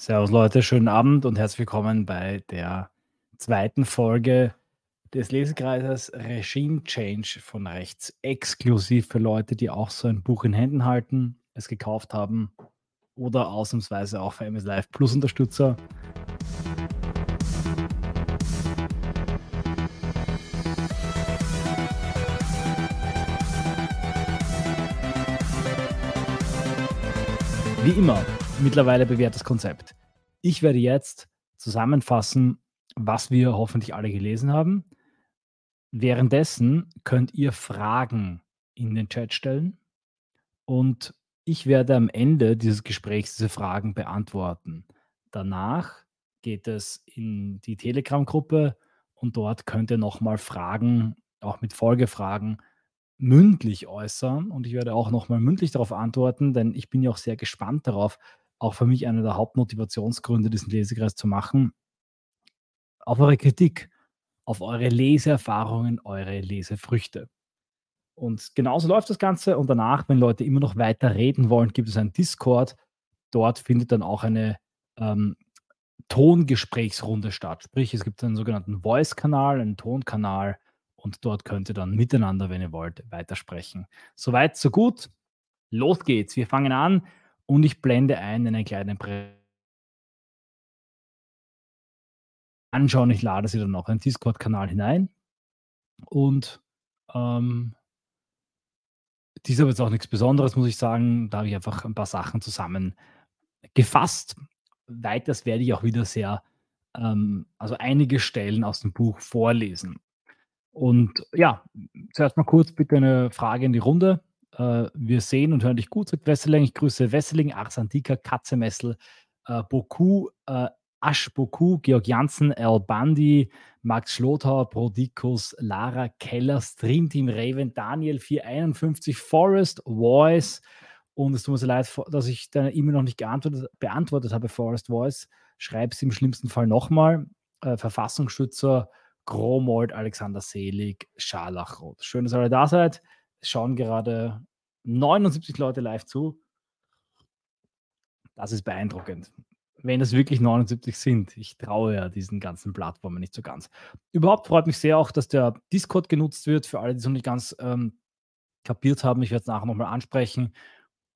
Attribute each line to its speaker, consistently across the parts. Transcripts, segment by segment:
Speaker 1: Servus Leute, schönen Abend und herzlich willkommen bei der zweiten Folge des Lesekreises Regime Change von rechts. Exklusiv für Leute, die auch so ein Buch in Händen halten, es gekauft haben oder ausnahmsweise auch für MS Live Plus Unterstützer. Wie immer, mittlerweile bewährtes Konzept. Ich werde jetzt zusammenfassen, was wir hoffentlich alle gelesen haben. Währenddessen könnt ihr Fragen in den Chat stellen und ich werde am Ende dieses Gesprächs diese Fragen beantworten. Danach geht es in die Telegram-Gruppe und dort könnt ihr nochmal Fragen, auch mit Folgefragen, mündlich äußern und ich werde auch nochmal mündlich darauf antworten, denn ich bin ja auch sehr gespannt darauf, auch für mich einer der Hauptmotivationsgründe, diesen Lesekreis zu machen, auf eure Kritik, auf eure Leseerfahrungen, eure Lesefrüchte. Und genauso läuft das Ganze. Und danach, wenn Leute immer noch weiter reden wollen, gibt es einen Discord. Dort findet dann auch eine ähm, Tongesprächsrunde statt. Sprich, es gibt einen sogenannten Voice-Kanal, einen Tonkanal und dort könnt ihr dann miteinander, wenn ihr wollt, weitersprechen. Soweit, so gut. Los geht's. Wir fangen an und ich blende ein in einen kleinen Prä anschauen. Ich lade sie dann auch in den Discord-Kanal hinein. Und ähm, dieser wird auch nichts Besonderes, muss ich sagen. Da habe ich einfach ein paar Sachen zusammengefasst. Weiters werde ich auch wieder sehr, ähm, also einige Stellen aus dem Buch vorlesen. Und ja, zuerst mal kurz bitte eine Frage in die Runde. Äh, wir sehen und hören dich gut, sagt Wesseling. Ich grüße Wesseling, Ars Antica, Katzemessel, äh, Boku, äh, Asch Boku, Georg Janssen, El Bandi, Max Schlothauer, Prodikus, Lara Keller, Streamteam Raven, Daniel 451, Forest, Voice. Und es tut mir so leid, dass ich deine E-Mail noch nicht beantwortet habe, Forest Voice. Schreib es im schlimmsten Fall nochmal. Äh, Verfassungsschützer, Gromold, Alexander Selig, Scharlachrot. Schön, dass ihr alle da seid. Schauen gerade 79 Leute live zu. Das ist beeindruckend. Wenn es wirklich 79 sind. Ich traue ja diesen ganzen Plattformen nicht so ganz. Überhaupt freut mich sehr auch, dass der Discord genutzt wird. Für alle, die es noch nicht ganz ähm, kapiert haben, ich werde es nachher nochmal ansprechen.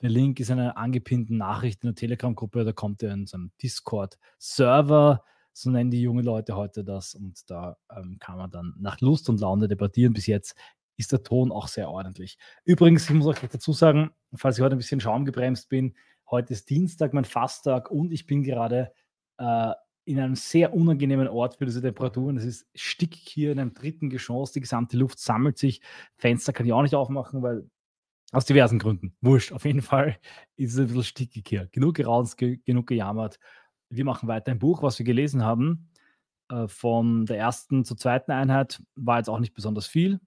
Speaker 1: Der Link ist in einer angepinnten Nachricht in der Telegram-Gruppe. Da kommt ihr in so einem Discord-Server. So nennen die jungen Leute heute das. Und da ähm, kann man dann nach Lust und Laune debattieren. Bis jetzt ist der Ton auch sehr ordentlich. Übrigens, ich muss euch dazu sagen, falls ich heute ein bisschen schaumgebremst bin, heute ist Dienstag, mein Fasttag und ich bin gerade äh, in einem sehr unangenehmen Ort für diese Temperaturen. Es ist stickig hier in einem dritten Geschoss, die gesamte Luft sammelt sich. Fenster kann ich auch nicht aufmachen, weil aus diversen Gründen. Wurscht, auf jeden Fall ist es ein bisschen stickig hier. Genug geraunzt, ge genug gejammert. Wir machen weiter ein Buch, was wir gelesen haben. Äh, von der ersten zur zweiten Einheit war jetzt auch nicht besonders viel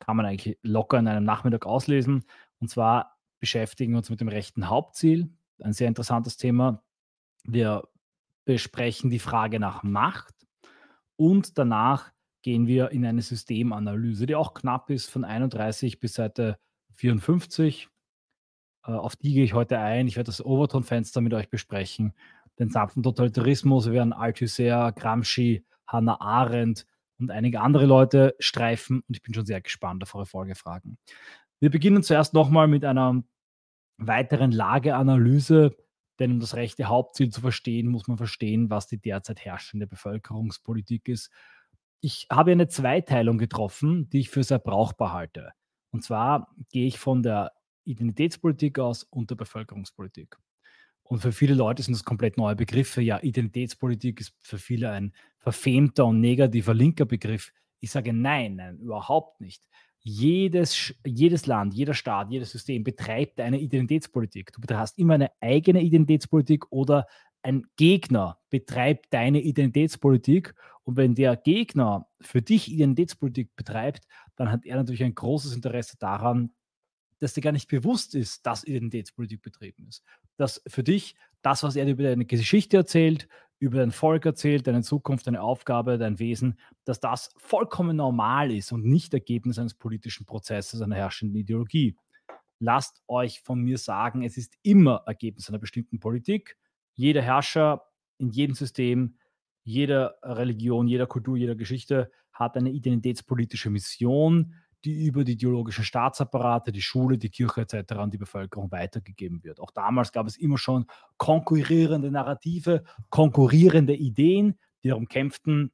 Speaker 1: kann man eigentlich locker in einem Nachmittag auslesen. Und zwar beschäftigen wir uns mit dem rechten Hauptziel. Ein sehr interessantes Thema. Wir besprechen die Frage nach Macht und danach gehen wir in eine Systemanalyse, die auch knapp ist, von 31 bis Seite 54. Äh, auf die gehe ich heute ein. Ich werde das Overton-Fenster mit euch besprechen, den sanften Totalitarismus. Wir werden Althusser, Gramsci, Hannah Arendt, und einige andere Leute streifen und ich bin schon sehr gespannt auf eure Folgefragen. Wir beginnen zuerst nochmal mit einer weiteren Lageanalyse, denn um das rechte Hauptziel zu verstehen, muss man verstehen, was die derzeit herrschende Bevölkerungspolitik ist. Ich habe eine Zweiteilung getroffen, die ich für sehr brauchbar halte. Und zwar gehe ich von der Identitätspolitik aus und der Bevölkerungspolitik. Und für viele Leute sind das komplett neue Begriffe. Ja, Identitätspolitik ist für viele ein verfemter und negativer linker Begriff. Ich sage nein, nein, überhaupt nicht. Jedes, jedes Land, jeder Staat, jedes System betreibt eine Identitätspolitik. Du hast immer eine eigene Identitätspolitik oder ein Gegner betreibt deine Identitätspolitik. Und wenn der Gegner für dich Identitätspolitik betreibt, dann hat er natürlich ein großes Interesse daran, dass dir gar nicht bewusst ist, dass Identitätspolitik betrieben ist. Dass für dich das, was er dir über deine Geschichte erzählt, über dein Volk erzählt, deine Zukunft, deine Aufgabe, dein Wesen, dass das vollkommen normal ist und nicht Ergebnis eines politischen Prozesses, einer herrschenden Ideologie. Lasst euch von mir sagen, es ist immer Ergebnis einer bestimmten Politik. Jeder Herrscher in jedem System, jeder Religion, jeder Kultur, jeder Geschichte hat eine identitätspolitische Mission, die über die ideologischen Staatsapparate, die Schule, die Kirche et cetera an die Bevölkerung weitergegeben wird. Auch damals gab es immer schon konkurrierende Narrative, konkurrierende Ideen, die darum kämpften,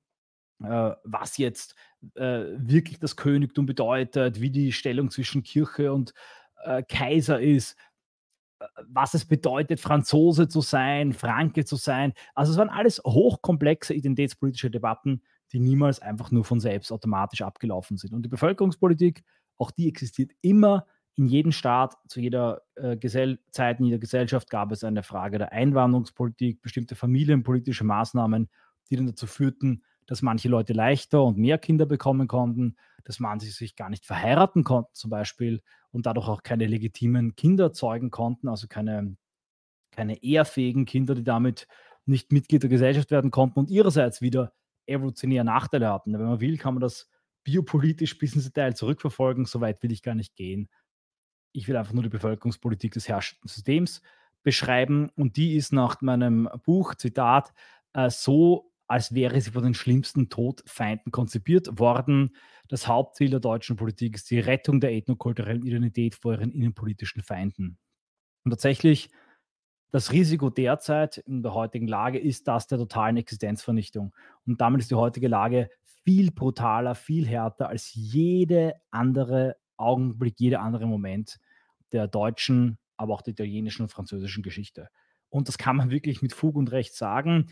Speaker 1: äh, was jetzt äh, wirklich das Königtum bedeutet, wie die Stellung zwischen Kirche und äh, Kaiser ist, äh, was es bedeutet, Franzose zu sein, Franke zu sein. Also es waren alles hochkomplexe identitätspolitische Debatten, die niemals einfach nur von selbst automatisch abgelaufen sind. Und die Bevölkerungspolitik, auch die existiert immer. In jedem Staat, zu jeder äh, Zeit, in jeder Gesellschaft gab es eine Frage der Einwanderungspolitik, bestimmte familienpolitische Maßnahmen, die dann dazu führten, dass manche Leute leichter und mehr Kinder bekommen konnten, dass manche sich gar nicht verheiraten konnten zum Beispiel und dadurch auch keine legitimen Kinder zeugen konnten, also keine, keine ehrfähigen Kinder, die damit nicht Mitglied der Gesellschaft werden konnten und ihrerseits wieder evolutionäre Nachteile hatten. Wenn man will, kann man das biopolitisch bis ins Detail zurückverfolgen. So weit will ich gar nicht gehen. Ich will einfach nur die Bevölkerungspolitik des herrschenden Systems beschreiben und die ist nach meinem Buch, Zitat, äh, so als wäre sie von den schlimmsten Todfeinden konzipiert worden. Das Hauptziel der deutschen Politik ist die Rettung der ethnokulturellen Identität vor ihren innenpolitischen Feinden. Und tatsächlich, das Risiko derzeit in der heutigen Lage ist das der totalen Existenzvernichtung. Und damit ist die heutige Lage viel brutaler, viel härter als jede andere Augenblick, jeder andere Moment der deutschen, aber auch der italienischen und französischen Geschichte. Und das kann man wirklich mit Fug und Recht sagen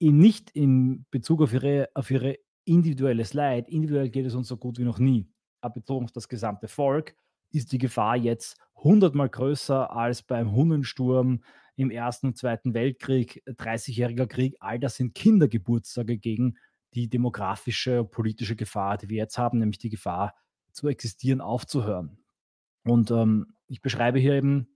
Speaker 1: nicht in Bezug auf ihre, auf ihre individuelles Leid. Individuell geht es uns so gut wie noch nie. Aber bezogen auf das gesamte Volk ist die Gefahr jetzt hundertmal größer als beim Hunnensturm im Ersten und Zweiten Weltkrieg, 30-jähriger Krieg. All das sind Kindergeburtstage gegen die demografische und politische Gefahr, die wir jetzt haben, nämlich die Gefahr zu existieren, aufzuhören. Und ähm, ich beschreibe hier eben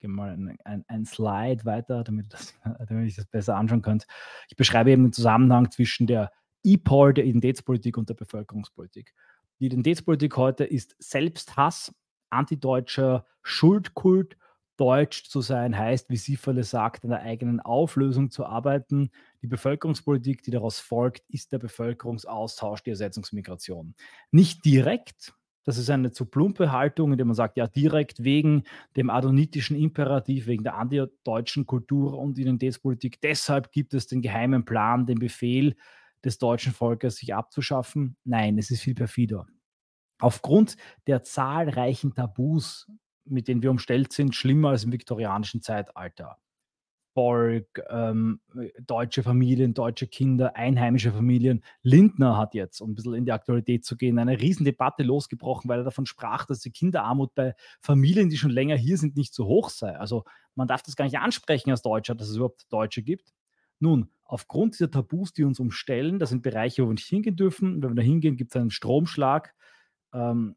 Speaker 1: gehe mal ein, ein, ein, Slide weiter, damit, das, damit ich das besser anschauen könnt. Ich beschreibe eben den Zusammenhang zwischen der E-Pol, der Identitätspolitik und der Bevölkerungspolitik. Die Identitätspolitik heute ist Selbsthass, antideutscher Schuldkult. Deutsch zu sein heißt, wie Sieferle sagt, an der eigenen Auflösung zu arbeiten. Die Bevölkerungspolitik, die daraus folgt, ist der Bevölkerungsaustausch, die Ersetzungsmigration. Nicht direkt, das ist eine zu plumpe Haltung, indem man sagt, ja, direkt wegen dem adonitischen Imperativ, wegen der antideutschen Kultur und Identitätspolitik. Deshalb gibt es den geheimen Plan, den Befehl des deutschen Volkes, sich abzuschaffen. Nein, es ist viel perfider. Aufgrund der zahlreichen Tabus, mit denen wir umstellt sind, schlimmer als im viktorianischen Zeitalter. Volk, ähm, deutsche Familien, deutsche Kinder, einheimische Familien. Lindner hat jetzt, um ein bisschen in die Aktualität zu gehen, eine Riesendebatte losgebrochen, weil er davon sprach, dass die Kinderarmut bei Familien, die schon länger hier sind, nicht so hoch sei. Also man darf das gar nicht ansprechen als Deutscher, dass es überhaupt Deutsche gibt. Nun, aufgrund dieser Tabus, die uns umstellen, das sind Bereiche, wo wir nicht hingehen dürfen. Wenn wir da hingehen, gibt es einen Stromschlag, ähm,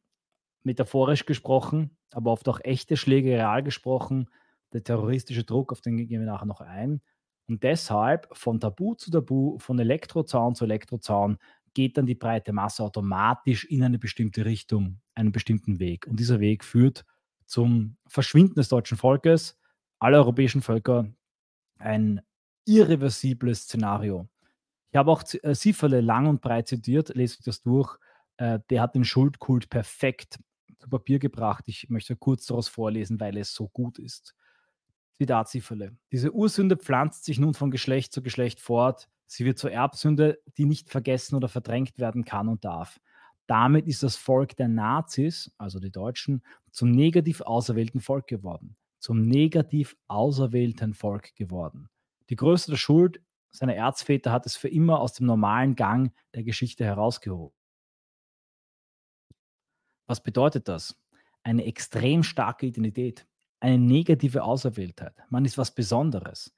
Speaker 1: metaphorisch gesprochen, aber oft auch echte Schläge, real gesprochen der terroristische Druck, auf den gehen wir nachher noch ein. Und deshalb von Tabu zu Tabu, von Elektrozaun zu Elektrozaun, geht dann die breite Masse automatisch in eine bestimmte Richtung, einen bestimmten Weg. Und dieser Weg führt zum Verschwinden des deutschen Volkes, aller europäischen Völker, ein irreversibles Szenario. Ich habe auch äh, Sieferle lang und breit zitiert, lese ich das durch. Äh, der hat den Schuldkult perfekt zu Papier gebracht. Ich möchte kurz daraus vorlesen, weil es so gut ist. Zitat Sieferle. Diese Ursünde pflanzt sich nun von Geschlecht zu Geschlecht fort. Sie wird zur Erbsünde, die nicht vergessen oder verdrängt werden kann und darf. Damit ist das Volk der Nazis, also die Deutschen, zum negativ auserwählten Volk geworden. Zum negativ auserwählten Volk geworden. Die größte Schuld seiner Erzväter hat es für immer aus dem normalen Gang der Geschichte herausgehoben. Was bedeutet das? Eine extrem starke Identität eine negative Auserwähltheit. Man ist was Besonderes.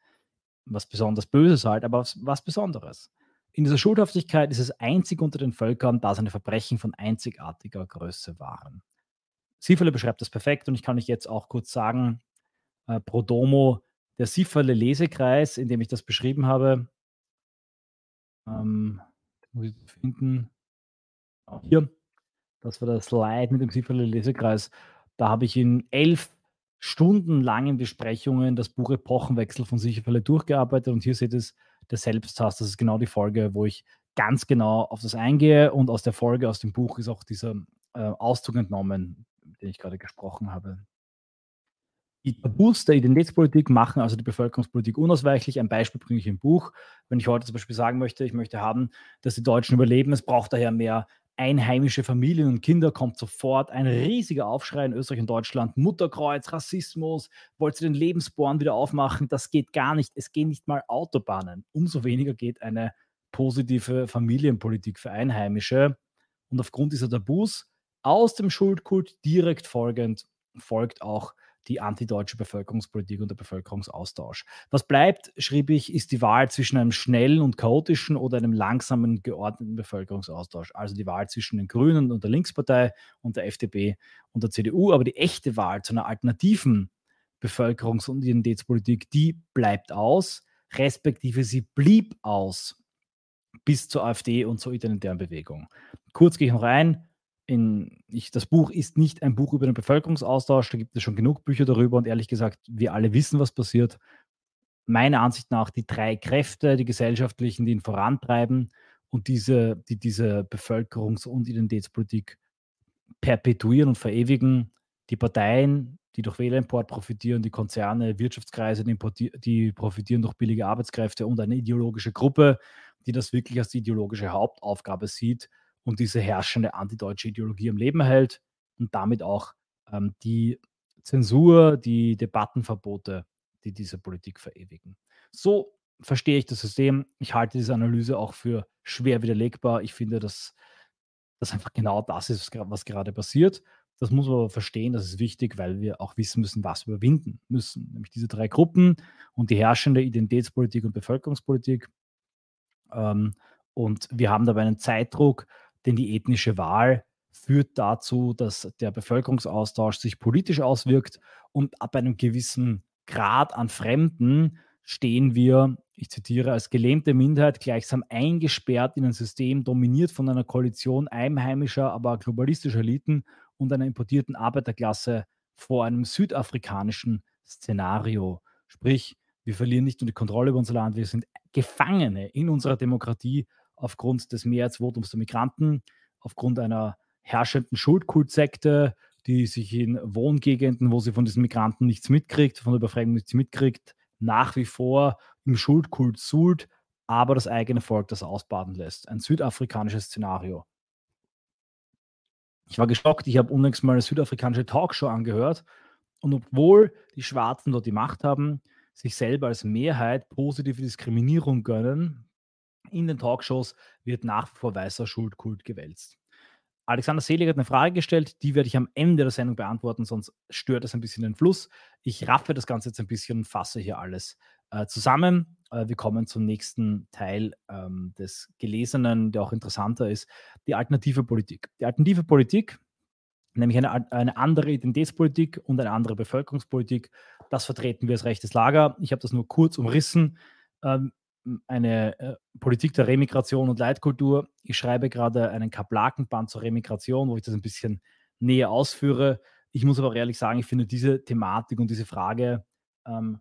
Speaker 1: Was besonders Böses halt, aber was, Besonderes. In dieser Schuldhaftigkeit ist es einzig unter den Völkern, da seine Verbrechen von einzigartiger Größe waren. Sieferle beschreibt das perfekt und ich kann euch jetzt auch kurz sagen, äh, pro domo, der Sieferle Lesekreis, in dem ich das beschrieben habe, ähm, muss ich finden, hier, das war das Slide mit dem Sieferle Lesekreis, da habe ich in elf stundenlangen Besprechungen das Buch Epochenwechsel von Sicherfälle durchgearbeitet und hier seht ihr der Selbsthass. Das ist genau die Folge, wo ich ganz genau auf das eingehe und aus der Folge, aus dem Buch ist auch dieser äh, Auszug entnommen, den ich gerade gesprochen habe. Die Tabus der Identitätspolitik machen also die Bevölkerungspolitik unausweichlich. Ein Beispiel bringe ich im Buch. Wenn ich heute zum Beispiel sagen möchte, ich möchte haben, dass die Deutschen überleben, es braucht daher mehr einheimische Familien und Kinder, kommt sofort ein riesiger Aufschrei in Österreich und Deutschland. Mutterkreuz, Rassismus, wollt ihr den Lebensborn wieder aufmachen? Das geht gar nicht. Es gehen nicht mal Autobahnen. Umso weniger geht eine positive Familienpolitik für Einheimische. Und aufgrund dieser Tabus aus dem Schuldkult direkt folgend folgt auch die antideutsche Bevölkerungspolitik und der Bevölkerungsaustausch. Was bleibt, schrieb ich, ist die Wahl zwischen einem schnellen und chaotischen oder einem langsamen, geordneten Bevölkerungsaustausch. Also die Wahl zwischen den Grünen und der Linkspartei und der FDP und der CDU. Aber die echte Wahl zu einer alternativen Bevölkerungs- und Identitätspolitik, die bleibt aus, respektive sie blieb aus bis zur AfD und zur identitären Bewegung. Kurz gehe ich noch ein in, ich, das Buch ist nicht ein Buch über den Bevölkerungsaustausch, da gibt es schon genug Bücher darüber und ehrlich gesagt, wir alle wissen, was passiert. Meiner Ansicht nach die drei Kräfte, die gesellschaftlichen, die ihn vorantreiben und diese, die diese Bevölkerungs- und Identitätspolitik perpetuieren und verewigen, die Parteien, die durch Wählerimport profitieren, die Konzerne, Wirtschaftskreise, die, die profitieren durch billige Arbeitskräfte und eine ideologische Gruppe, die das wirklich als die ideologische Hauptaufgabe sieht, und diese herrschende antideutsche Ideologie am Leben hält und damit auch ähm, die Zensur, die Debattenverbote, die diese Politik verewigen. So verstehe ich das System. Ich halte diese Analyse auch für schwer widerlegbar. Ich finde, dass das einfach genau das ist, was gerade passiert. Das muss man aber verstehen, das ist wichtig, weil wir auch wissen müssen, was wir überwinden müssen. Nämlich diese drei Gruppen und die herrschende Identitätspolitik und Bevölkerungspolitik. Ähm, und wir haben dabei einen Zeitdruck, denn die ethnische Wahl führt dazu, dass der Bevölkerungsaustausch sich politisch auswirkt und ab einem gewissen Grad an Fremden stehen wir, ich zitiere, als gelähmte Minderheit gleichsam eingesperrt in ein System, dominiert von einer Koalition einheimischer, aber globalistischer Eliten und einer importierten Arbeiterklasse vor einem südafrikanischen Szenario. Sprich, wir verlieren nicht nur die Kontrolle über unser Land, wir sind Gefangene in unserer Demokratie aufgrund des Mehrheitsvotums der Migranten, aufgrund einer herrschenden Schuldkultsekte, die sich in Wohngegenden, wo sie von diesen Migranten nichts mitkriegt, von der Befragung nichts mitkriegt, nach wie vor im Schuldkult suhlt, aber das eigene Volk das ausbaden lässt. Ein südafrikanisches Szenario. Ich war geschockt, ich habe unlängst mal eine südafrikanische Talkshow angehört und obwohl die Schwarzen dort die Macht haben, sich selber als Mehrheit positive Diskriminierung gönnen, in den Talkshows wird nach wie vor weißer Schuldkult gewälzt. Alexander Selig hat eine Frage gestellt, die werde ich am Ende der Sendung beantworten, sonst stört es ein bisschen den Fluss. Ich raffe das Ganze jetzt ein bisschen und fasse hier alles äh, zusammen. Äh, wir kommen zum nächsten Teil ähm, des Gelesenen, der auch interessanter ist, die alternative Politik. Die alternative Politik, nämlich eine, eine andere Identitätspolitik und eine andere Bevölkerungspolitik, das vertreten wir als rechtes Lager. Ich habe das nur kurz umrissen. Ähm, eine äh, Politik der Remigration und Leitkultur. Ich schreibe gerade einen Kaplakenband zur Remigration, wo ich das ein bisschen näher ausführe. Ich muss aber ehrlich sagen, ich finde diese Thematik und diese Frage, ähm,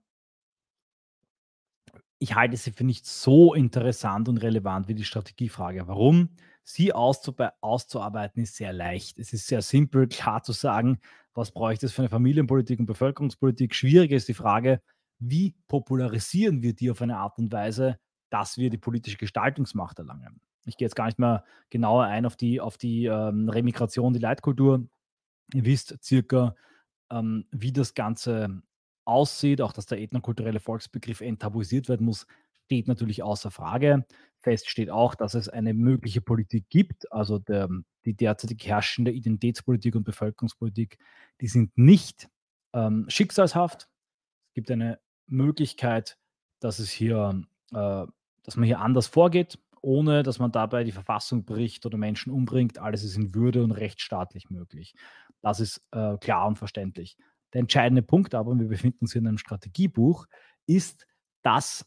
Speaker 1: ich halte sie für nicht so interessant und relevant wie die Strategiefrage. Warum? Sie auszuarbeiten ist sehr leicht. Es ist sehr simpel, klar zu sagen, was bräuchte es für eine Familienpolitik und Bevölkerungspolitik. Schwieriger ist die Frage, wie popularisieren wir die auf eine Art und Weise, dass wir die politische Gestaltungsmacht erlangen. Ich gehe jetzt gar nicht mehr genauer ein auf die, auf die ähm, Remigration, die Leitkultur. Ihr wisst circa, ähm, wie das Ganze aussieht, auch dass der ethnokulturelle Volksbegriff enttabuisiert werden muss, steht natürlich außer Frage. Fest steht auch, dass es eine mögliche Politik gibt, also der, die derzeitig herrschende Identitätspolitik und Bevölkerungspolitik, die sind nicht ähm, schicksalshaft. Es gibt eine Möglichkeit, dass es hier, äh, dass man hier anders vorgeht, ohne dass man dabei die Verfassung bricht oder Menschen umbringt. Alles ist in Würde und rechtsstaatlich möglich. Das ist äh, klar und verständlich. Der entscheidende Punkt aber, und wir befinden uns hier in einem Strategiebuch, ist, dass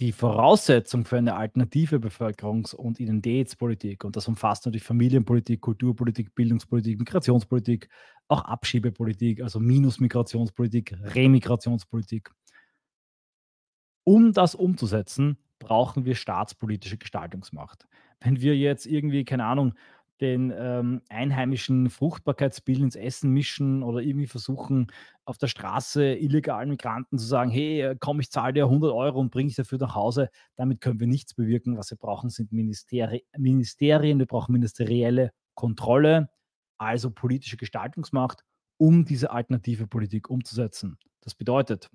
Speaker 1: die Voraussetzung für eine alternative Bevölkerungs- und Identitätspolitik, und das umfasst natürlich Familienpolitik, Kulturpolitik, Bildungspolitik, Migrationspolitik, auch Abschiebepolitik, also Minus-Migrationspolitik, Remigrationspolitik. Um das umzusetzen, brauchen wir staatspolitische Gestaltungsmacht. Wenn wir jetzt irgendwie, keine Ahnung, den ähm, einheimischen Fruchtbarkeitspill ins Essen mischen oder irgendwie versuchen, auf der Straße illegalen Migranten zu sagen, hey, äh, komm, ich zahle dir 100 Euro und bringe ich dafür nach Hause. Damit können wir nichts bewirken. Was wir brauchen, sind Ministeri Ministerien, wir brauchen ministerielle Kontrolle, also politische Gestaltungsmacht, um diese alternative Politik umzusetzen. Das bedeutet,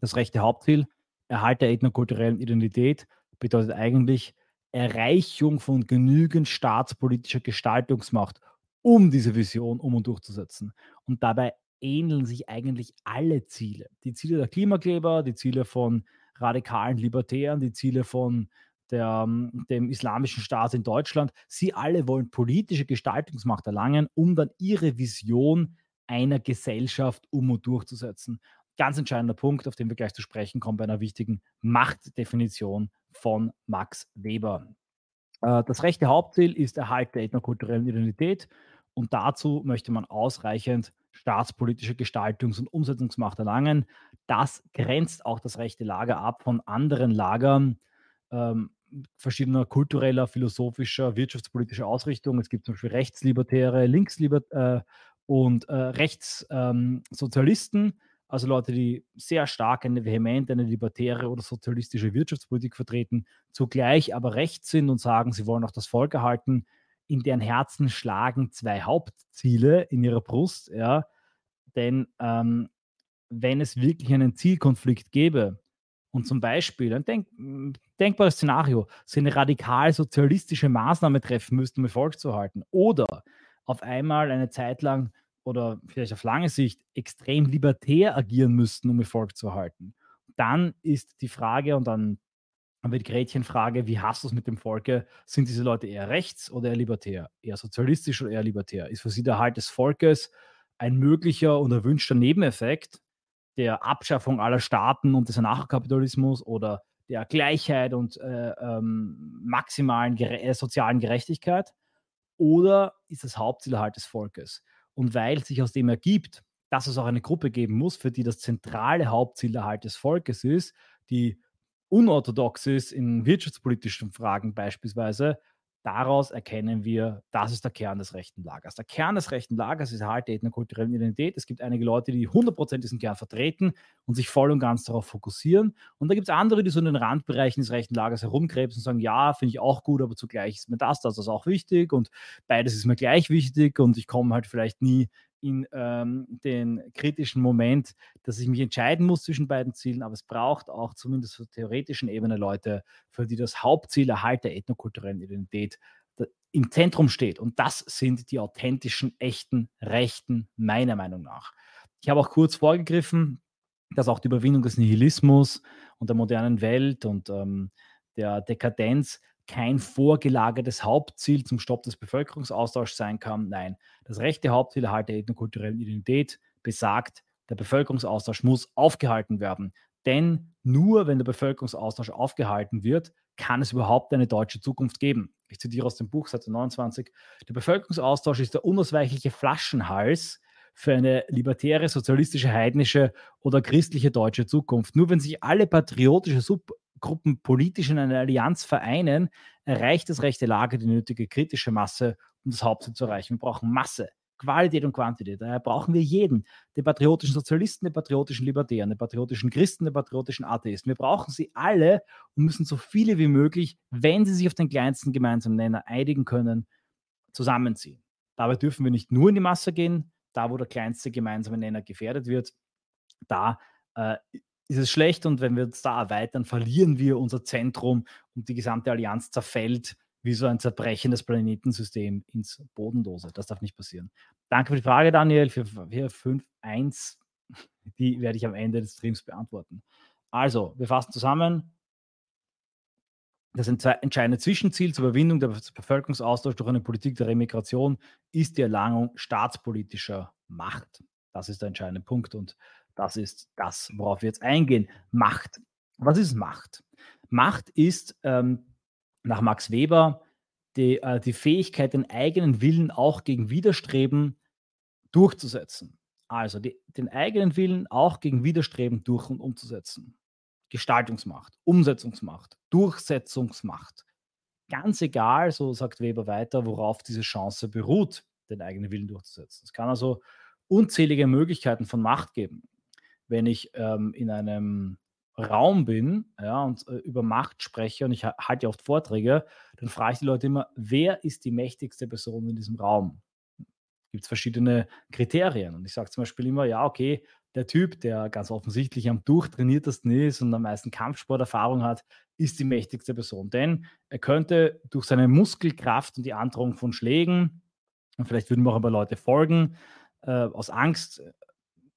Speaker 1: das rechte Hauptziel, Erhalt der ethnokulturellen Identität, bedeutet eigentlich, Erreichung von genügend staatspolitischer Gestaltungsmacht, um diese Vision um und durchzusetzen. Und dabei ähneln sich eigentlich alle Ziele. Die Ziele der Klimakleber, die Ziele von radikalen Libertären, die Ziele von der, dem islamischen Staat in Deutschland. Sie alle wollen politische Gestaltungsmacht erlangen, um dann ihre Vision einer Gesellschaft um und durchzusetzen. Ganz entscheidender Punkt, auf den wir gleich zu sprechen kommen bei einer wichtigen Machtdefinition von Max Weber. Äh, das rechte Hauptziel ist Erhalt der ethnokulturellen Identität und dazu möchte man ausreichend staatspolitische Gestaltungs- und Umsetzungsmacht erlangen. Das grenzt auch das rechte Lager ab von anderen Lagern ähm, verschiedener kultureller, philosophischer, wirtschaftspolitischer Ausrichtungen. Es gibt zum Beispiel Rechtslibertäre, Linkslibertäre äh, und äh, Rechtssozialisten. Ähm, also Leute, die sehr stark eine vehement eine libertäre oder sozialistische Wirtschaftspolitik vertreten, zugleich aber rechts sind und sagen, sie wollen auch das Volk erhalten, in deren Herzen schlagen zwei Hauptziele in ihrer Brust, ja. Denn ähm, wenn es wirklich einen Zielkonflikt gäbe und zum Beispiel ein denk denkbares Szenario, sie eine radikal sozialistische Maßnahme treffen müssten, um Erfolg zu halten, oder auf einmal eine Zeit lang oder vielleicht auf lange Sicht extrem libertär agieren müssten, um Erfolg zu erhalten. Dann ist die Frage, und dann haben wir die Gretchenfrage, wie hast du es mit dem Volke? Sind diese Leute eher rechts oder eher libertär? Eher sozialistisch oder eher libertär? Ist für sie der Erhalt des Volkes ein möglicher und erwünschter Nebeneffekt der Abschaffung aller Staaten und des Anarchokapitalismus oder der Gleichheit und äh, ähm, maximalen gere äh, sozialen Gerechtigkeit? Oder ist das Hauptziel Erhalt des Volkes? Und weil sich aus dem ergibt, dass es auch eine Gruppe geben muss, für die das zentrale Hauptziel der Halt des Volkes ist, die unorthodox ist in wirtschaftspolitischen Fragen beispielsweise, Daraus erkennen wir, das ist der Kern des rechten Lagers. Der Kern des rechten Lagers ist Erhalt der ethnokulturellen Identität. Es gibt einige Leute, die 100% diesen Kern vertreten und sich voll und ganz darauf fokussieren. Und da gibt es andere, die so in den Randbereichen des rechten Lagers herumkrebsen und sagen, ja, finde ich auch gut, aber zugleich ist mir das, das ist auch wichtig und beides ist mir gleich wichtig und ich komme halt vielleicht nie in ähm, den kritischen Moment, dass ich mich entscheiden muss zwischen beiden Zielen, aber es braucht auch zumindest auf theoretischen Ebene Leute, für die das Hauptziel Erhalt der ethnokulturellen Identität im Zentrum steht. Und das sind die authentischen, echten Rechten, meiner Meinung nach. Ich habe auch kurz vorgegriffen, dass auch die Überwindung des Nihilismus und der modernen Welt und ähm, der Dekadenz kein vorgelagertes Hauptziel zum Stopp des Bevölkerungsaustauschs sein kann. Nein, das rechte Hauptziel Erhalt der ethnokulturellen Identität besagt, der Bevölkerungsaustausch muss aufgehalten werden. Denn nur wenn der Bevölkerungsaustausch aufgehalten wird, kann es überhaupt eine deutsche Zukunft geben. Ich zitiere aus dem Buch Seite 29. Der Bevölkerungsaustausch ist der unausweichliche Flaschenhals für eine libertäre, sozialistische, heidnische oder christliche deutsche Zukunft. Nur wenn sich alle patriotische Sub Gruppen politisch in einer Allianz vereinen, erreicht das rechte Lager die nötige kritische Masse, um das Hauptziel zu erreichen. Wir brauchen Masse, Qualität und Quantität. Daher brauchen wir jeden, den patriotischen Sozialisten, den patriotischen Libertären, den patriotischen Christen, den patriotischen Atheisten. Wir brauchen sie alle und müssen so viele wie möglich, wenn sie sich auf den kleinsten gemeinsamen Nenner einigen können, zusammenziehen. Dabei dürfen wir nicht nur in die Masse gehen, da wo der kleinste gemeinsame Nenner gefährdet wird, da äh, ist es schlecht und wenn wir uns da erweitern, verlieren wir unser Zentrum und die gesamte Allianz zerfällt wie so ein zerbrechendes Planetensystem ins Bodenlose. Das darf nicht passieren. Danke für die Frage, Daniel, für 451. Die werde ich am Ende des Streams beantworten. Also, wir fassen zusammen. Das entscheidende Zwischenziel zur Überwindung des Bevölkerungsaustauschs durch eine Politik der Remigration ist die Erlangung staatspolitischer Macht. Das ist der entscheidende Punkt und das ist das, worauf wir jetzt eingehen. Macht. Was ist Macht? Macht ist ähm, nach Max Weber die, äh, die Fähigkeit, den eigenen Willen auch gegen Widerstreben durchzusetzen. Also die, den eigenen Willen auch gegen Widerstreben durch und umzusetzen. Gestaltungsmacht, Umsetzungsmacht, Durchsetzungsmacht. Ganz egal, so sagt Weber weiter, worauf diese Chance beruht, den eigenen Willen durchzusetzen. Es kann also unzählige Möglichkeiten von Macht geben. Wenn ich ähm, in einem Raum bin ja, und äh, über Macht spreche und ich ha halte ja oft Vorträge, dann frage ich die Leute immer, wer ist die mächtigste Person in diesem Raum? Gibt es verschiedene Kriterien. Und ich sage zum Beispiel immer, ja, okay, der Typ, der ganz offensichtlich am durchtrainiertesten ist und am meisten Kampfsporterfahrung hat, ist die mächtigste Person. Denn er könnte durch seine Muskelkraft und die Androhung von Schlägen, und vielleicht würden mir auch ein paar Leute folgen, äh, aus Angst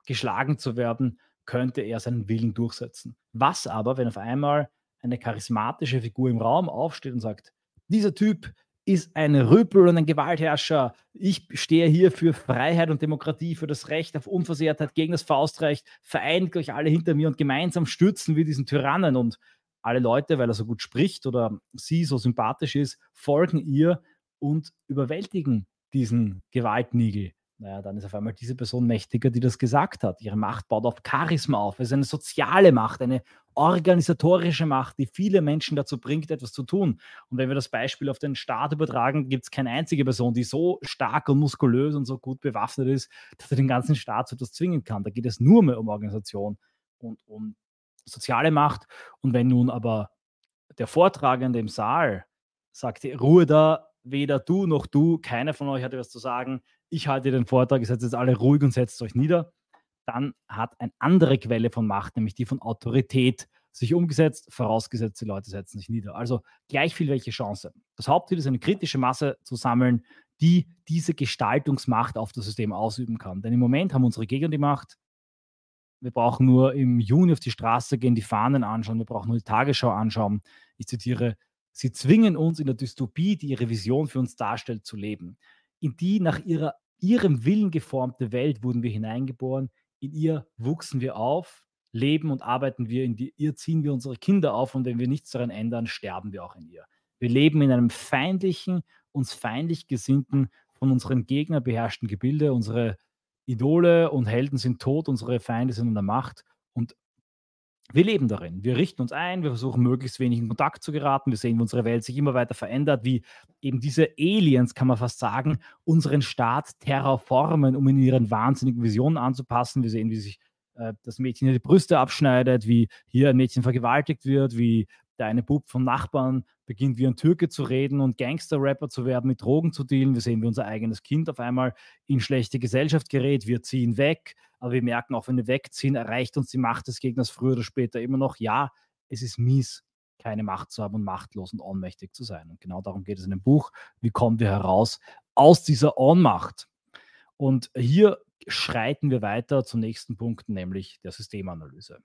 Speaker 1: geschlagen zu werden, könnte er seinen Willen durchsetzen. Was aber, wenn auf einmal eine charismatische Figur im Raum aufsteht und sagt, dieser Typ ist ein Rüpel und ein Gewaltherrscher. Ich stehe hier für Freiheit und Demokratie, für das Recht auf Unversehrtheit gegen das Faustrecht. Vereint euch alle hinter mir und gemeinsam stürzen wir diesen Tyrannen. Und alle Leute, weil er so gut spricht oder sie so sympathisch ist, folgen ihr und überwältigen diesen Gewaltnigel naja, dann ist auf einmal diese Person mächtiger, die das gesagt hat. Ihre Macht baut auf Charisma auf. Es ist eine soziale Macht, eine organisatorische Macht, die viele Menschen dazu bringt, etwas zu tun. Und wenn wir das Beispiel auf den Staat übertragen, gibt es keine einzige Person, die so stark und muskulös und so gut bewaffnet ist, dass er den ganzen Staat zu etwas zwingen kann. Da geht es nur mehr um Organisation und um soziale Macht. Und wenn nun aber der Vortragende im Saal sagt, Ruhe da, weder du noch du, keiner von euch hat etwas zu sagen, ich halte den Vortrag, ihr seid jetzt alle ruhig und setzt euch nieder, dann hat eine andere Quelle von Macht, nämlich die von Autorität, sich umgesetzt, vorausgesetzt, die Leute setzen sich nieder. Also gleich viel welche Chance. Das Hauptziel ist, eine kritische Masse zu sammeln, die diese Gestaltungsmacht auf das System ausüben kann. Denn im Moment haben unsere Gegner die Macht. Wir brauchen nur im Juni auf die Straße gehen, die Fahnen anschauen, wir brauchen nur die Tagesschau anschauen. Ich zitiere, sie zwingen uns in der Dystopie, die ihre Vision für uns darstellt, zu leben in die nach ihrer, ihrem Willen geformte Welt wurden wir hineingeboren. In ihr wuchsen wir auf, leben und arbeiten wir. In die, ihr ziehen wir unsere Kinder auf und wenn wir nichts daran ändern, sterben wir auch in ihr. Wir leben in einem feindlichen, uns feindlich gesinnten, von unseren Gegnern beherrschten Gebilde. Unsere Idole und Helden sind tot, unsere Feinde sind an der Macht und wir leben darin. Wir richten uns ein, wir versuchen möglichst wenig in Kontakt zu geraten. Wir sehen, wie unsere Welt sich immer weiter verändert, wie eben diese Aliens, kann man fast sagen, unseren Staat terraformen, um in ihren wahnsinnigen Visionen anzupassen. Wir sehen, wie sich äh, das Mädchen hier die Brüste abschneidet, wie hier ein Mädchen vergewaltigt wird, wie der eine Bub vom Nachbarn beginnt wie ein Türke zu reden und Gangster-Rapper zu werden, mit Drogen zu dealen. Wir sehen, wie unser eigenes Kind auf einmal in schlechte Gesellschaft gerät. Wir ziehen weg, aber wir merken auch, wenn wir wegziehen, erreicht uns die Macht des Gegners früher oder später immer noch. Ja, es ist mies, keine Macht zu haben und machtlos und ohnmächtig zu sein. Und genau darum geht es in dem Buch. Wie kommen wir heraus aus dieser Ohnmacht? Und hier schreiten wir weiter zum nächsten Punkt, nämlich der Systemanalyse.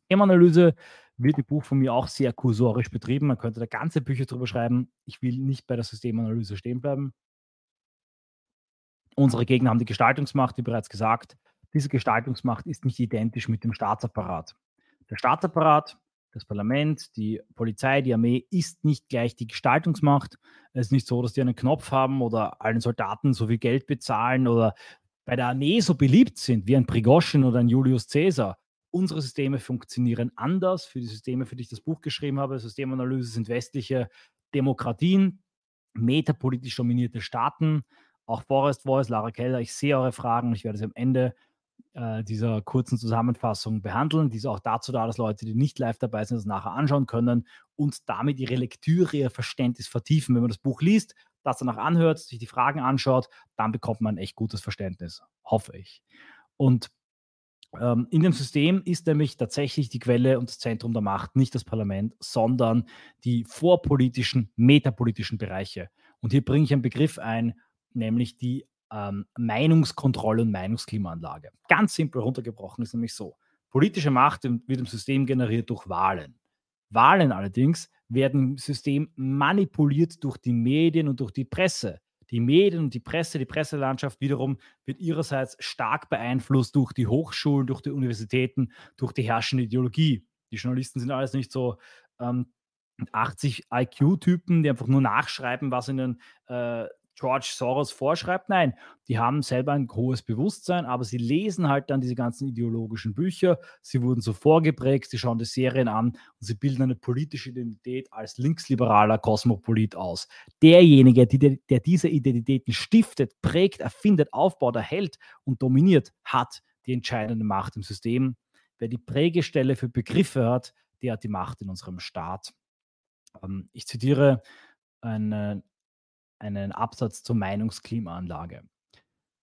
Speaker 1: Systemanalyse wird im Buch von mir auch sehr kursorisch betrieben. Man könnte da ganze Bücher drüber schreiben. Ich will nicht bei der Systemanalyse stehen bleiben. Unsere Gegner haben die Gestaltungsmacht, wie bereits gesagt. Diese Gestaltungsmacht ist nicht identisch mit dem Staatsapparat. Der Staatsapparat, das Parlament, die Polizei, die Armee ist nicht gleich die Gestaltungsmacht. Es ist nicht so, dass die einen Knopf haben oder allen Soldaten so viel Geld bezahlen oder bei der Armee so beliebt sind wie ein Prigoschin oder ein Julius Caesar unsere Systeme funktionieren anders. Für die Systeme, für die ich das Buch geschrieben habe, Systemanalyse sind westliche Demokratien, metapolitisch dominierte Staaten, auch Forest Voice, Lara Keller. Ich sehe eure Fragen. Ich werde sie am Ende äh, dieser kurzen Zusammenfassung behandeln. Die ist auch dazu da, dass Leute, die nicht live dabei sind, das nachher anschauen können und damit ihre Lektüre, ihr Verständnis vertiefen. Wenn man das Buch liest, das danach anhört, sich die Fragen anschaut, dann bekommt man ein echt gutes Verständnis, hoffe ich. Und in dem System ist nämlich tatsächlich die Quelle und das Zentrum der Macht nicht das Parlament, sondern die vorpolitischen, metapolitischen Bereiche. Und hier bringe ich einen Begriff ein, nämlich die ähm, Meinungskontrolle und Meinungsklimaanlage. Ganz simpel runtergebrochen ist nämlich so. Politische Macht wird im System generiert durch Wahlen. Wahlen allerdings werden im System manipuliert durch die Medien und durch die Presse. Die Medien und die Presse, die Presselandschaft wiederum wird ihrerseits stark beeinflusst durch die Hochschulen, durch die Universitäten, durch die herrschende Ideologie. Die Journalisten sind alles nicht so ähm, 80 IQ-Typen, die einfach nur nachschreiben, was ihnen äh, George Soros vorschreibt. Nein, die haben selber ein hohes Bewusstsein, aber sie lesen halt dann diese ganzen ideologischen Bücher. Sie wurden so vorgeprägt, sie schauen die Serien an und sie bilden eine politische Identität als linksliberaler Kosmopolit aus. Derjenige, die, der diese Identitäten stiftet, prägt, erfindet, aufbaut, erhält und dominiert, hat die entscheidende Macht im System. Wer die Prägestelle für Begriffe hat, der hat die Macht in unserem Staat. Ähm, ich zitiere einen, einen Absatz zur Meinungsklimaanlage.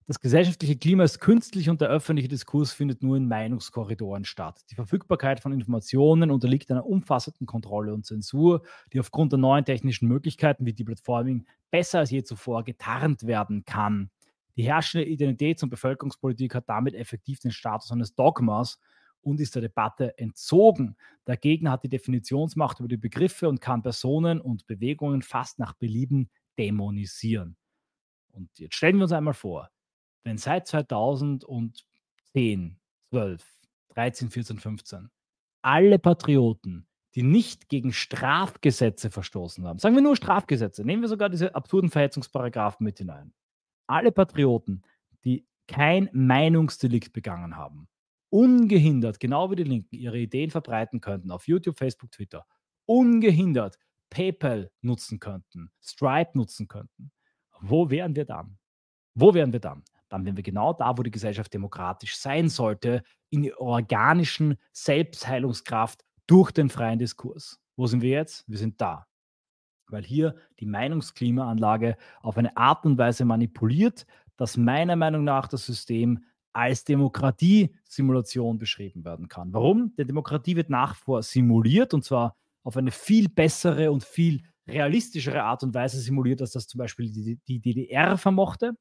Speaker 1: Das gesellschaftliche Klima ist künstlich und der öffentliche Diskurs findet nur in Meinungskorridoren statt. Die Verfügbarkeit von Informationen unterliegt einer umfassenden Kontrolle und Zensur, die aufgrund der neuen technischen Möglichkeiten wie Deep Farming besser als je zuvor getarnt werden kann. Die herrschende Identitäts- und Bevölkerungspolitik hat damit effektiv den Status eines Dogmas und ist der Debatte entzogen. Der Gegner hat die Definitionsmacht über die Begriffe und kann Personen und Bewegungen fast nach Belieben dämonisieren. Und jetzt stellen wir uns einmal vor, wenn seit 2010, 12, 13, 14, 15 alle Patrioten, die nicht gegen Strafgesetze verstoßen haben, sagen wir nur Strafgesetze, nehmen wir sogar diese absurden Verhetzungsparagraphen mit hinein, alle Patrioten, die kein Meinungsdelikt begangen haben, ungehindert, genau wie die Linken, ihre Ideen verbreiten könnten auf YouTube, Facebook, Twitter, ungehindert PayPal nutzen könnten, Stripe nutzen könnten, wo wären wir dann? Wo wären wir dann? Dann wären wir genau da, wo die Gesellschaft demokratisch sein sollte, in der organischen Selbstheilungskraft durch den freien Diskurs. Wo sind wir jetzt? Wir sind da. Weil hier die Meinungsklimaanlage auf eine Art und Weise manipuliert, dass meiner Meinung nach das System als Demokratiesimulation beschrieben werden kann. Warum? Denn Demokratie wird nach vor simuliert und zwar auf eine viel bessere und viel realistischere Art und Weise simuliert, als das zum Beispiel die, die DDR vermochte.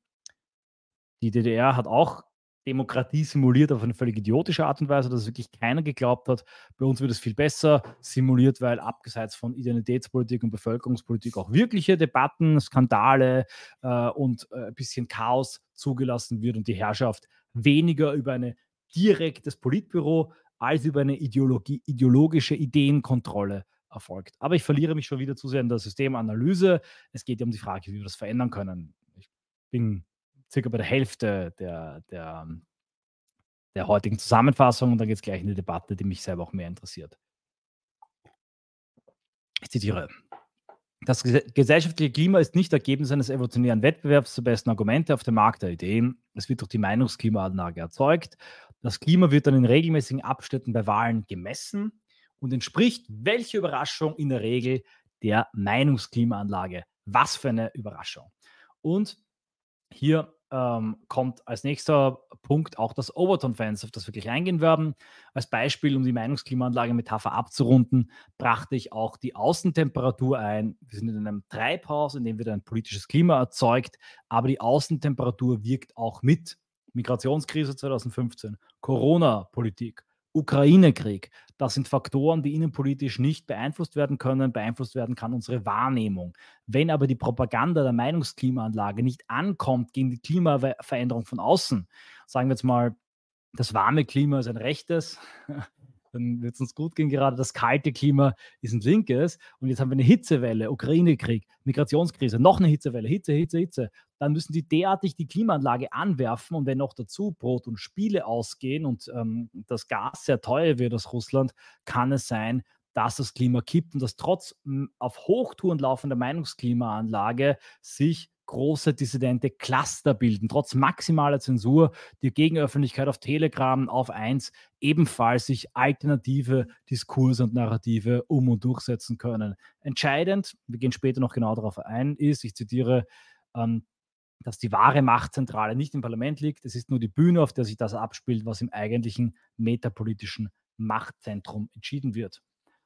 Speaker 1: Die DDR hat auch Demokratie simuliert auf eine völlig idiotische Art und Weise, dass wirklich keiner geglaubt hat. Bei uns wird es viel besser simuliert, weil abseits von Identitätspolitik und Bevölkerungspolitik auch wirkliche Debatten, Skandale äh, und äh, ein bisschen Chaos zugelassen wird und die Herrschaft weniger über ein direktes Politbüro als über eine Ideologie, ideologische Ideenkontrolle erfolgt. Aber ich verliere mich schon wieder zu sehr in der Systemanalyse. Es geht ja um die Frage, wie wir das verändern können. Ich bin circa bei der Hälfte der, der, der heutigen Zusammenfassung und dann geht es gleich in die Debatte, die mich selber auch mehr interessiert. Ich zitiere. Das gesellschaftliche Klima ist nicht Ergebnis eines evolutionären Wettbewerbs zur besten Argumente auf dem Markt der Ideen. Es wird durch die Meinungsklimaanlage erzeugt. Das Klima wird dann in regelmäßigen Abschnitten bei Wahlen gemessen und entspricht, welche Überraschung in der Regel der Meinungsklimaanlage. Was für eine Überraschung. Und hier ähm, kommt als nächster Punkt auch das Overton-Fans, auf das wir gleich eingehen werden. Als Beispiel, um die Meinungsklimaanlage-Metapher abzurunden, brachte ich auch die Außentemperatur ein. Wir sind in einem Treibhaus, in dem wird ein politisches Klima erzeugt, aber die Außentemperatur wirkt auch mit. Migrationskrise 2015, Corona-Politik, Ukraine-Krieg. Das sind Faktoren, die innenpolitisch nicht beeinflusst werden können. Beeinflusst werden kann unsere Wahrnehmung. Wenn aber die Propaganda der Meinungsklimaanlage nicht ankommt gegen die Klimaveränderung von außen, sagen wir jetzt mal, das warme Klima ist ein rechtes, dann wird es uns gut gehen. Gerade das kalte Klima ist ein linkes. Und jetzt haben wir eine Hitzewelle, Ukraine-Krieg, Migrationskrise, noch eine Hitzewelle, Hitze, Hitze, Hitze. Dann müssen sie derartig die Klimaanlage anwerfen. Und wenn noch dazu Brot und Spiele ausgehen und ähm, das Gas sehr teuer wird aus Russland, kann es sein, dass das Klima kippt und dass trotz auf Hochtouren laufender Meinungsklimaanlage sich große dissidente Cluster bilden, trotz maximaler Zensur, die Gegenöffentlichkeit auf Telegram, auf 1 ebenfalls sich alternative Diskurse und Narrative um und durchsetzen können. Entscheidend, wir gehen später noch genau darauf ein, ist, ich zitiere, ähm, dass die wahre Machtzentrale nicht im Parlament liegt. Es ist nur die Bühne, auf der sich das abspielt, was im eigentlichen metapolitischen Machtzentrum entschieden wird.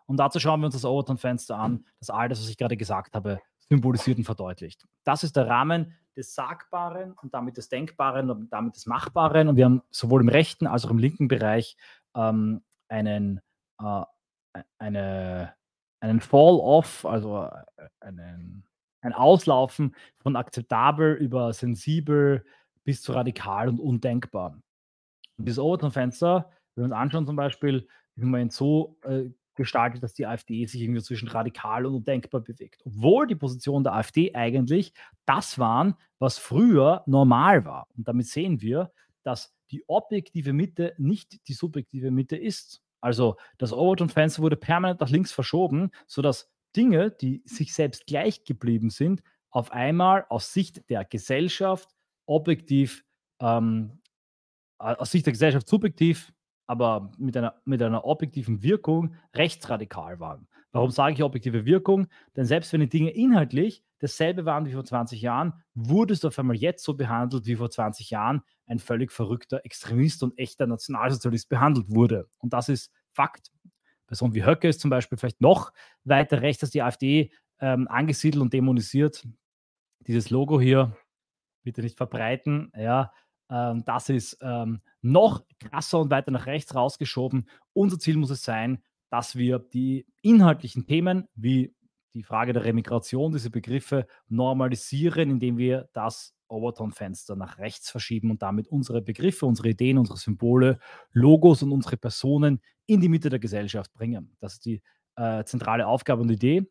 Speaker 1: Und dazu schauen wir uns das Overton-Fenster an, das all das, was ich gerade gesagt habe, symbolisiert und verdeutlicht. Das ist der Rahmen des Sagbaren und damit des Denkbaren und damit des Machbaren. Und wir haben sowohl im rechten als auch im linken Bereich ähm, einen, äh, eine, einen Fall-off, also äh, einen, ein Auslaufen von akzeptabel über sensibel bis zu radikal und undenkbar. Und dieses Overton-Fenster, wenn wir uns anschauen zum Beispiel, wie man ihn so äh, gestaltet, dass die AfD sich irgendwie zwischen radikal und undenkbar bewegt. Obwohl die Position der AfD eigentlich das waren, was früher normal war. Und damit sehen wir, dass die objektive Mitte nicht die subjektive Mitte ist. Also das Overton-Fenster wurde permanent nach links verschoben, sodass Dinge, die sich selbst gleich geblieben sind, auf einmal aus Sicht der Gesellschaft objektiv, ähm, aus Sicht der Gesellschaft subjektiv, aber mit einer, mit einer objektiven Wirkung rechtsradikal waren. Warum sage ich objektive Wirkung? Denn selbst wenn die Dinge inhaltlich dasselbe waren wie vor 20 Jahren, wurde es auf einmal jetzt so behandelt, wie vor 20 Jahren ein völlig verrückter Extremist und echter Nationalsozialist behandelt wurde. Und das ist Fakt. Person wie Höcke ist zum Beispiel vielleicht noch weiter rechts als die AfD ähm, angesiedelt und dämonisiert. Dieses Logo hier, bitte nicht verbreiten, ja, ähm, das ist ähm, noch krasser und weiter nach rechts rausgeschoben. Unser Ziel muss es sein, dass wir die inhaltlichen Themen wie die Frage der Remigration, diese Begriffe normalisieren, indem wir das Overton-Fenster nach rechts verschieben und damit unsere Begriffe, unsere Ideen, unsere Symbole, Logos und unsere Personen in die Mitte der Gesellschaft bringen. Das ist die äh, zentrale Aufgabe und Idee.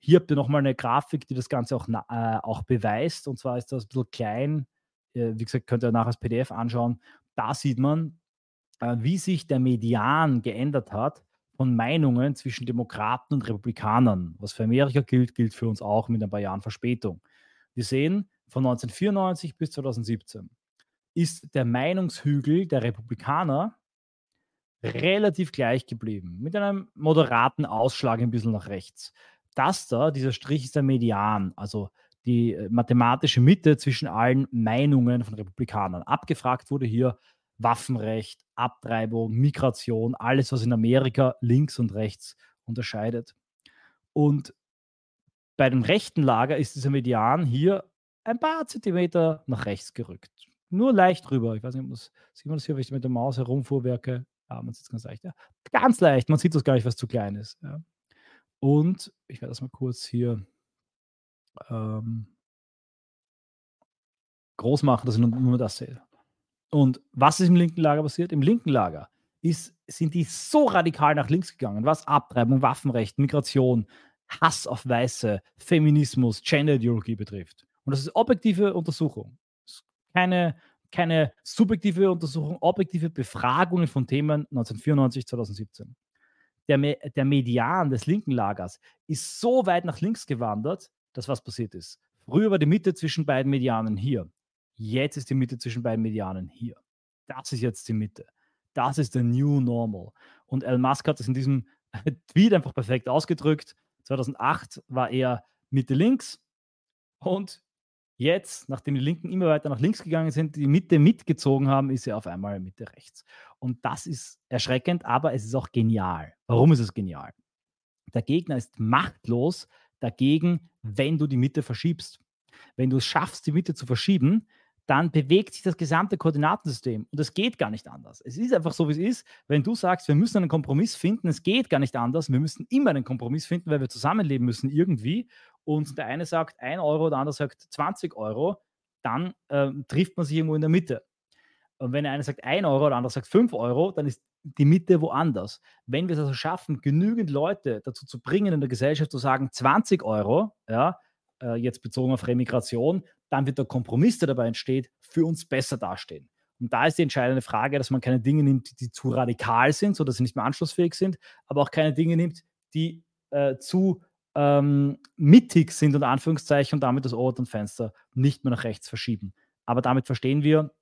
Speaker 1: Hier habt ihr nochmal eine Grafik, die das Ganze auch, äh, auch beweist. Und zwar ist das ein bisschen klein. Äh, wie gesagt, könnt ihr nachher als PDF anschauen. Da sieht man, äh, wie sich der Median geändert hat von Meinungen zwischen Demokraten und Republikanern. Was für Amerika gilt, gilt für uns auch mit ein paar Jahren Verspätung. Wir sehen, von 1994 bis 2017 ist der Meinungshügel der Republikaner relativ gleich geblieben, mit einem moderaten Ausschlag ein bisschen nach rechts. Das da, dieser Strich ist der Median, also die äh, mathematische Mitte zwischen allen Meinungen von Republikanern. Abgefragt wurde hier Waffenrecht, Abtreibung, Migration, alles, was in Amerika links und rechts unterscheidet. Und bei dem rechten Lager ist dieser Median hier ein paar Zentimeter nach rechts gerückt. Nur leicht rüber. Ich weiß nicht, ob sieht man das hier, wenn ich mit der Maus herumfuhrwerke? Ja, man sieht es ganz leicht. Ja. Ganz leicht. Man sieht das gar nicht, was zu klein ist. Ja. Und ich werde das mal kurz hier ähm, groß machen, dass ich nur, das sehe. Und was ist im linken Lager passiert? Im linken Lager ist, sind die so radikal nach links gegangen, was Abtreibung, Waffenrecht, Migration, Hass auf Weiße, Feminismus, Gender-Ideologie betrifft. Und das ist objektive Untersuchung. Keine, keine subjektive Untersuchung, objektive Befragungen von Themen 1994, 2017. Der, der Median des linken Lagers ist so weit nach links gewandert, dass was passiert ist. Früher war die Mitte zwischen beiden Medianen hier. Jetzt ist die Mitte zwischen beiden Medianen hier. Das ist jetzt die Mitte. Das ist der New Normal. Und Elon Musk hat es in diesem Tweet einfach perfekt ausgedrückt. 2008 war er Mitte links und Jetzt, nachdem die Linken immer weiter nach links gegangen sind, die Mitte mitgezogen haben, ist er auf einmal Mitte rechts. Und das ist erschreckend, aber es ist auch genial. Warum ist es genial? Der Gegner ist machtlos dagegen, wenn du die Mitte verschiebst. Wenn du es schaffst, die Mitte zu verschieben, dann bewegt sich das gesamte Koordinatensystem. Und es geht gar nicht anders. Es ist einfach so, wie es ist. Wenn du sagst, wir müssen einen Kompromiss finden, es geht gar nicht anders. Wir müssen immer einen Kompromiss finden, weil wir zusammenleben müssen irgendwie. Und der eine sagt 1 Euro, der andere sagt 20 Euro, dann äh, trifft man sich irgendwo in der Mitte. Und wenn der eine sagt 1 Euro, der andere sagt 5 Euro, dann ist die Mitte woanders. Wenn wir es also schaffen, genügend Leute dazu zu bringen, in der Gesellschaft zu sagen 20 Euro, ja, äh, jetzt bezogen auf Remigration, dann wird der Kompromiss, der dabei entsteht, für uns besser dastehen. Und da ist die entscheidende Frage, dass man keine Dinge nimmt, die zu radikal sind, sodass sie nicht mehr anschlussfähig sind, aber auch keine Dinge nimmt, die äh, zu ähm, mittig sind, unter Anführungszeichen, und damit das Overton-Fenster nicht mehr nach rechts verschieben. Aber damit verstehen wir,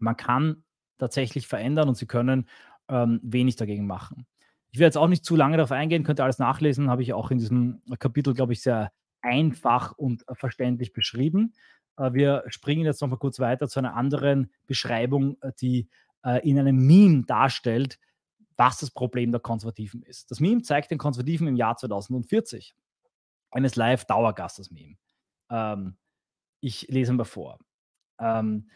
Speaker 1: man kann tatsächlich verändern und sie können ähm, wenig dagegen machen. Ich werde jetzt auch nicht zu lange darauf eingehen, könnt ihr alles nachlesen, habe ich auch in diesem Kapitel, glaube ich, sehr einfach und äh, verständlich beschrieben. Äh, wir springen jetzt noch mal kurz weiter zu einer anderen Beschreibung, äh, die in einem Meme darstellt, was das Problem der Konservativen ist. Das Meme zeigt den Konservativen im Jahr 2040. Eines Live-Dauergastes-Meme. Ähm, ich lese mal vor. Ähm,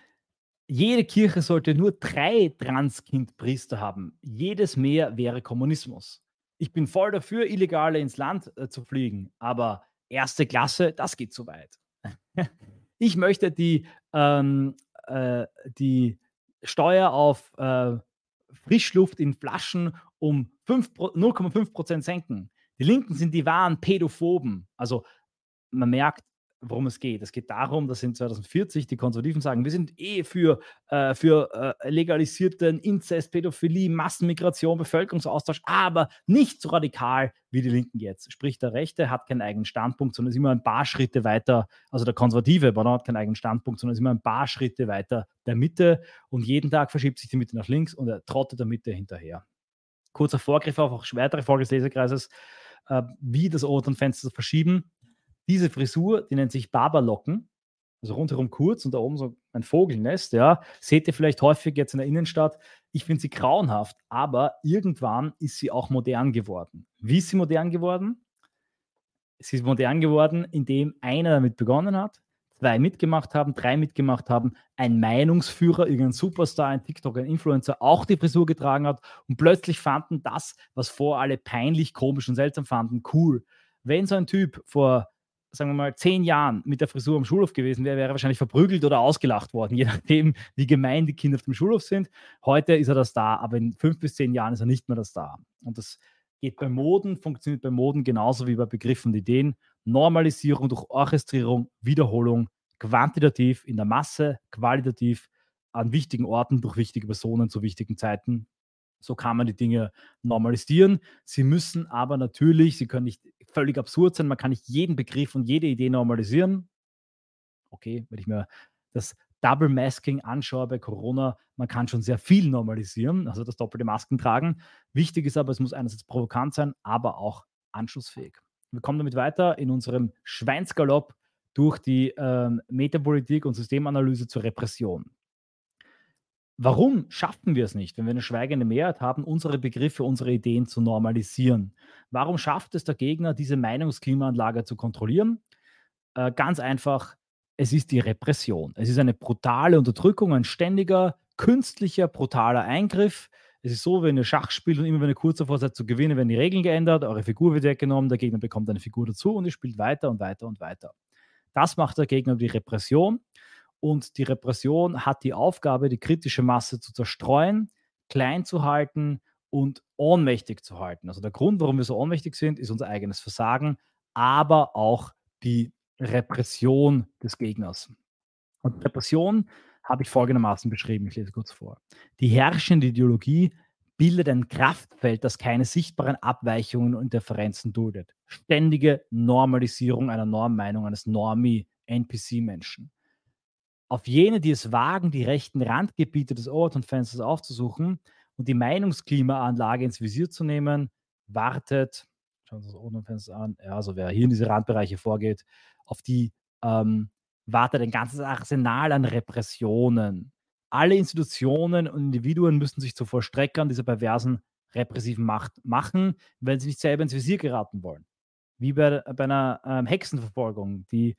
Speaker 1: jede Kirche sollte nur drei Transkind-Priester haben. Jedes mehr wäre Kommunismus. Ich bin voll dafür, Illegale ins Land äh, zu fliegen, aber erste Klasse, das geht zu weit. ich möchte die, ähm, äh, die Steuer auf äh, Frischluft in Flaschen um 0,5% senken. Die Linken sind die wahren Pädophoben. Also man merkt, worum es geht. Es geht darum, dass in 2040 die Konservativen sagen, wir sind eh für, äh, für äh, legalisierten Inzest, Pädophilie, Massenmigration, Bevölkerungsaustausch, aber nicht so radikal wie die Linken jetzt. Sprich, der Rechte hat keinen eigenen Standpunkt, sondern ist immer ein paar Schritte weiter, also der Konservative, aber hat keinen eigenen Standpunkt, sondern ist immer ein paar Schritte weiter der Mitte und jeden Tag verschiebt sich die Mitte nach links und er trottet der Mitte hinterher. Kurzer Vorgriff auf auch weitere Folge des Leserkreises, äh, wie das Overton-Fenster verschieben diese Frisur, die nennt sich Barberlocken, also rundherum kurz und da oben so ein Vogelnest, ja, seht ihr vielleicht häufig jetzt in der Innenstadt. Ich finde sie grauenhaft, aber irgendwann ist sie auch modern geworden. Wie ist sie modern geworden? Sie ist modern geworden, indem einer damit begonnen hat, zwei mitgemacht haben, drei mitgemacht haben, ein Meinungsführer, irgendein Superstar, ein TikTok, ein Influencer auch die Frisur getragen hat und plötzlich fanden das, was vor alle peinlich, komisch und seltsam fanden, cool. Wenn so ein Typ vor sagen wir mal, zehn Jahren mit der Frisur am Schulhof gewesen wäre, wäre er wahrscheinlich verprügelt oder ausgelacht worden, je nachdem, wie gemein die Kinder auf dem Schulhof sind. Heute ist er das da, aber in fünf bis zehn Jahren ist er nicht mehr das da. Und das geht bei Moden, funktioniert bei Moden genauso wie bei Begriffen und Ideen. Normalisierung durch Orchestrierung, Wiederholung, quantitativ in der Masse, qualitativ an wichtigen Orten durch wichtige Personen zu wichtigen Zeiten so kann man die Dinge normalisieren. Sie müssen aber natürlich, sie können nicht völlig absurd sein, man kann nicht jeden Begriff und jede Idee normalisieren. Okay, wenn ich mir das Double Masking anschaue bei Corona, man kann schon sehr viel normalisieren, also das doppelte Masken tragen. Wichtig ist aber, es muss einerseits provokant sein, aber auch anschlussfähig. Wir kommen damit weiter in unserem Schweinsgalopp durch die äh, Metapolitik und Systemanalyse zur Repression. Warum schaffen wir es nicht, wenn wir eine schweigende Mehrheit haben, unsere Begriffe, unsere Ideen zu normalisieren? Warum schafft es der Gegner, diese Meinungsklimaanlage zu kontrollieren? Äh, ganz einfach, es ist die Repression. Es ist eine brutale Unterdrückung, ein ständiger, künstlicher, brutaler Eingriff. Es ist so, wenn ihr Schach spielt und immer wenn ihr kurz davor seid zu gewinnen, werden die Regeln geändert, eure Figur wird weggenommen, der Gegner bekommt eine Figur dazu und ihr spielt weiter und weiter und weiter. Das macht der Gegner die Repression. Und die Repression hat die Aufgabe, die kritische Masse zu zerstreuen, klein zu halten und ohnmächtig zu halten. Also der Grund, warum wir so ohnmächtig sind, ist unser eigenes Versagen, aber auch die Repression des Gegners. Und Repression habe ich folgendermaßen beschrieben, ich lese kurz vor. Die herrschende Ideologie bildet ein Kraftfeld, das keine sichtbaren Abweichungen und Interferenzen duldet. Ständige Normalisierung einer Normmeinung eines Normie-NPC-Menschen auf jene, die es wagen, die rechten Randgebiete des Overton-Fensters aufzusuchen und die Meinungsklimaanlage ins Visier zu nehmen, wartet, schauen Sie das Overton-Fenster an, ja, also wer hier in diese Randbereiche vorgeht, auf die ähm, wartet ein ganzes Arsenal an Repressionen. Alle Institutionen und Individuen müssen sich zu Vollstreckern dieser perversen repressiven Macht machen, wenn sie nicht selber ins Visier geraten wollen. Wie bei, bei einer ähm, Hexenverfolgung, die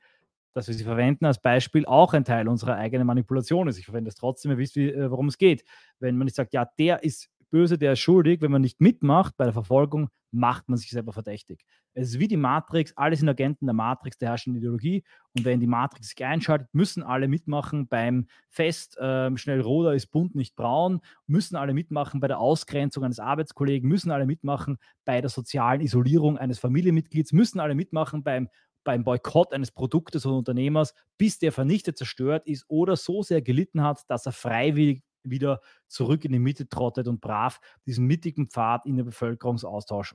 Speaker 1: dass wir sie verwenden als Beispiel, auch ein Teil unserer eigenen Manipulation ist. Ich verwende es trotzdem, ihr wisst, äh, worum es geht. Wenn man nicht sagt, ja, der ist böse, der ist schuldig, wenn man nicht mitmacht bei der Verfolgung, macht man sich selber verdächtig. Es ist wie die Matrix, alle sind Agenten der Matrix, der herrschenden Ideologie. Und wenn die Matrix sich einschaltet, müssen alle mitmachen beim Fest, äh, schnell roter ist bunt, nicht braun, müssen alle mitmachen bei der Ausgrenzung eines Arbeitskollegen, müssen alle mitmachen bei der sozialen Isolierung eines Familienmitglieds, müssen alle mitmachen beim beim Boykott eines Produktes oder Unternehmers, bis der vernichtet, zerstört ist oder so sehr gelitten hat, dass er freiwillig wieder zurück in die Mitte trottet und brav diesen mittigen Pfad in den Bevölkerungsaustausch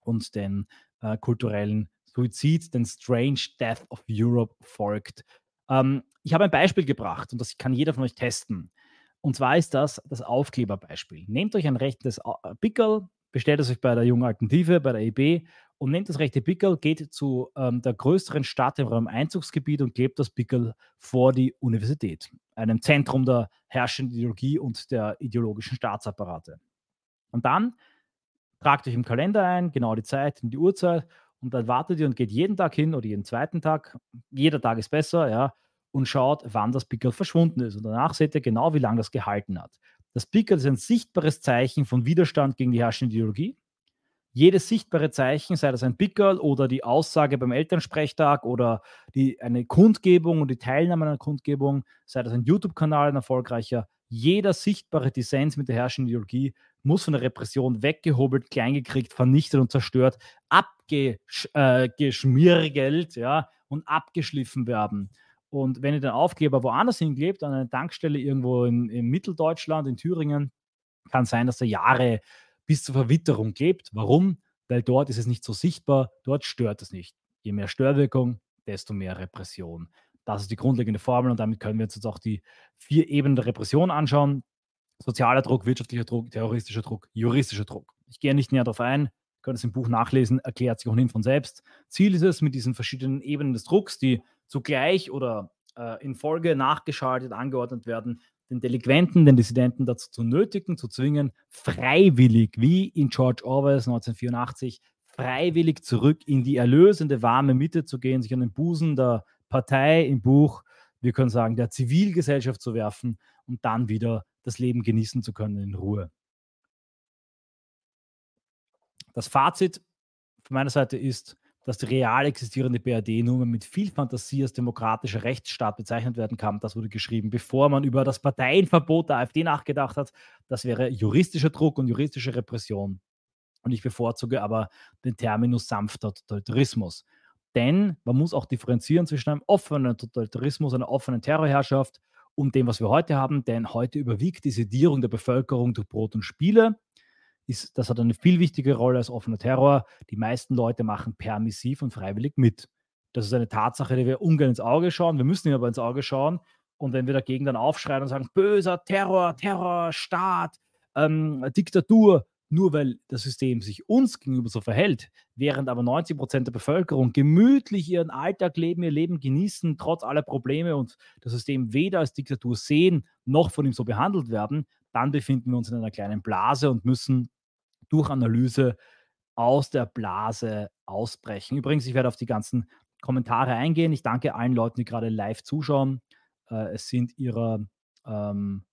Speaker 1: und den äh, kulturellen Suizid, den Strange Death of Europe folgt. Ähm, ich habe ein Beispiel gebracht und das kann jeder von euch testen. Und zwar ist das das Aufkleberbeispiel. Nehmt euch ein rechtes Pickel, bestellt es euch bei der jungen Alternative, bei der EB und nehmt das rechte Pickel, geht zu ähm, der größeren Stadt im Raum Einzugsgebiet und klebt das Pickel vor die Universität, einem Zentrum der herrschenden Ideologie und der ideologischen Staatsapparate. Und dann tragt euch im Kalender ein, genau die Zeit und die Uhrzeit und dann wartet ihr und geht jeden Tag hin oder jeden zweiten Tag, jeder Tag ist besser, ja, und schaut, wann das Pickel verschwunden ist. Und danach seht ihr genau, wie lange das gehalten hat. Das Pickel ist ein sichtbares Zeichen von Widerstand gegen die herrschende Ideologie jedes sichtbare Zeichen, sei das ein Pickerl oder die Aussage beim Elternsprechtag oder die, eine Kundgebung und die Teilnahme an einer Kundgebung, sei das ein YouTube-Kanal, ein erfolgreicher, Jeder sichtbare Dissens mit der herrschenden Ideologie muss von der Repression weggehobelt, kleingekriegt, vernichtet und zerstört, abgeschmirgelt äh, ja, und abgeschliffen werden. Und wenn ihr den Aufkleber woanders hinklebt, an einer Tankstelle irgendwo in, in Mitteldeutschland, in Thüringen, kann sein, dass er Jahre bis zur Verwitterung klebt. Warum? Weil dort ist es nicht so sichtbar, dort stört es nicht. Je mehr Störwirkung, desto mehr Repression. Das ist die grundlegende Formel und damit können wir uns jetzt auch die vier Ebenen der Repression anschauen. Sozialer Druck, wirtschaftlicher Druck, terroristischer Druck, juristischer Druck. Ich gehe nicht näher darauf ein, ihr könnt es im Buch nachlesen, erklärt sich ohnehin von selbst. Ziel ist es, mit diesen verschiedenen Ebenen des Drucks, die zugleich oder äh, in Folge nachgeschaltet, angeordnet werden, den Delinquenten, den Dissidenten dazu zu nötigen, zu zwingen, freiwillig, wie in George Orwells 1984, freiwillig zurück in die erlösende warme Mitte zu gehen, sich an den Busen der Partei im Buch, wir können sagen, der Zivilgesellschaft zu werfen und dann wieder das Leben genießen zu können in Ruhe. Das Fazit von meiner Seite ist, dass die real existierende BRD nur mit viel Fantasie als demokratischer Rechtsstaat bezeichnet werden kann. Das wurde geschrieben, bevor man über das Parteienverbot der AfD nachgedacht hat. Das wäre juristischer Druck und juristische Repression. Und ich bevorzuge aber den Terminus sanfter Totalitarismus. Denn man muss auch differenzieren zwischen einem offenen Totalitarismus, einer offenen Terrorherrschaft und dem, was wir heute haben. Denn heute überwiegt die Sedierung der Bevölkerung durch Brot und Spiele. Ist, das hat eine viel wichtigere Rolle als offener Terror. Die meisten Leute machen permissiv und freiwillig mit. Das ist eine Tatsache, die wir ungern ins Auge schauen. Wir müssen ihnen aber ins Auge schauen. Und wenn wir dagegen dann aufschreien und sagen, böser Terror, Terror, Staat, ähm, Diktatur, nur weil das System sich uns gegenüber so verhält, während aber 90 Prozent der Bevölkerung gemütlich ihren Alltag leben, ihr Leben genießen, trotz aller Probleme und das System weder als Diktatur sehen, noch von ihm so behandelt werden, dann befinden wir uns in einer kleinen Blase und müssen durch Analyse aus der Blase ausbrechen. Übrigens, ich werde auf die ganzen Kommentare eingehen. Ich danke allen Leuten, die gerade live zuschauen. Äh, es sind ihrer ähm,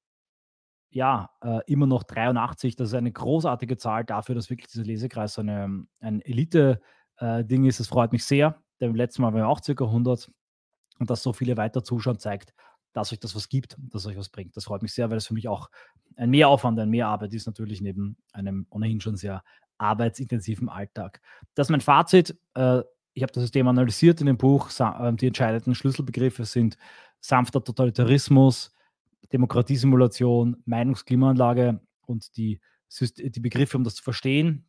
Speaker 1: ja, äh, immer noch 83. Das ist eine großartige Zahl dafür, dass wirklich dieser Lesekreis so ein Elite-Ding äh, ist. Das freut mich sehr. Denn letzten Mal waren wir auch circa 100. Und dass so viele weiter zuschauen, zeigt, dass euch das was gibt, dass euch was bringt. Das freut mich sehr, weil es für mich auch ein Mehraufwand, ein Mehrarbeit ist, natürlich neben einem ohnehin schon sehr arbeitsintensiven Alltag. Das ist mein Fazit. Äh, ich habe das System analysiert in dem Buch. Äh, die entscheidenden Schlüsselbegriffe sind sanfter Totalitarismus, Demokratiesimulation, Meinungsklimaanlage und die, die Begriffe, um das zu verstehen,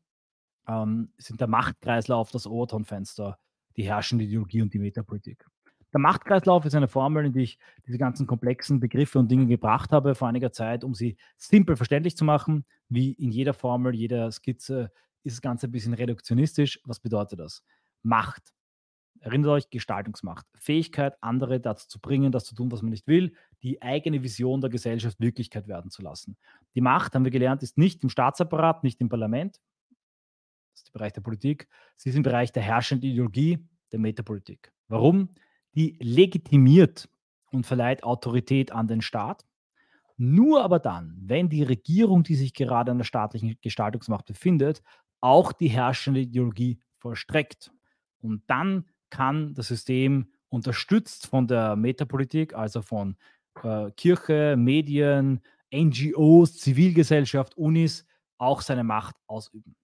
Speaker 1: ähm, sind der Machtkreislauf, das Overton-Fenster, die herrschende Ideologie und die Metapolitik. Der Machtkreislauf ist eine Formel, in die ich diese ganzen komplexen Begriffe und Dinge gebracht habe vor einiger Zeit, um sie simpel verständlich zu machen. Wie in jeder Formel, jeder Skizze ist das Ganze ein bisschen reduktionistisch. Was bedeutet das? Macht. Erinnert euch, Gestaltungsmacht. Fähigkeit, andere dazu zu bringen, das zu tun, was man nicht will, die eigene Vision der Gesellschaft Wirklichkeit werden zu lassen. Die Macht, haben wir gelernt, ist nicht im Staatsapparat, nicht im Parlament. Das ist der Bereich der Politik. Sie ist im Bereich der herrschenden Ideologie, der Metapolitik. Warum? Die legitimiert und verleiht Autorität an den Staat. Nur aber dann, wenn die Regierung, die sich gerade an der staatlichen Gestaltungsmacht befindet, auch die herrschende Ideologie vollstreckt. Und dann kann das System unterstützt von der Metapolitik, also von äh, Kirche, Medien, NGOs, Zivilgesellschaft, Unis, auch seine Macht ausüben.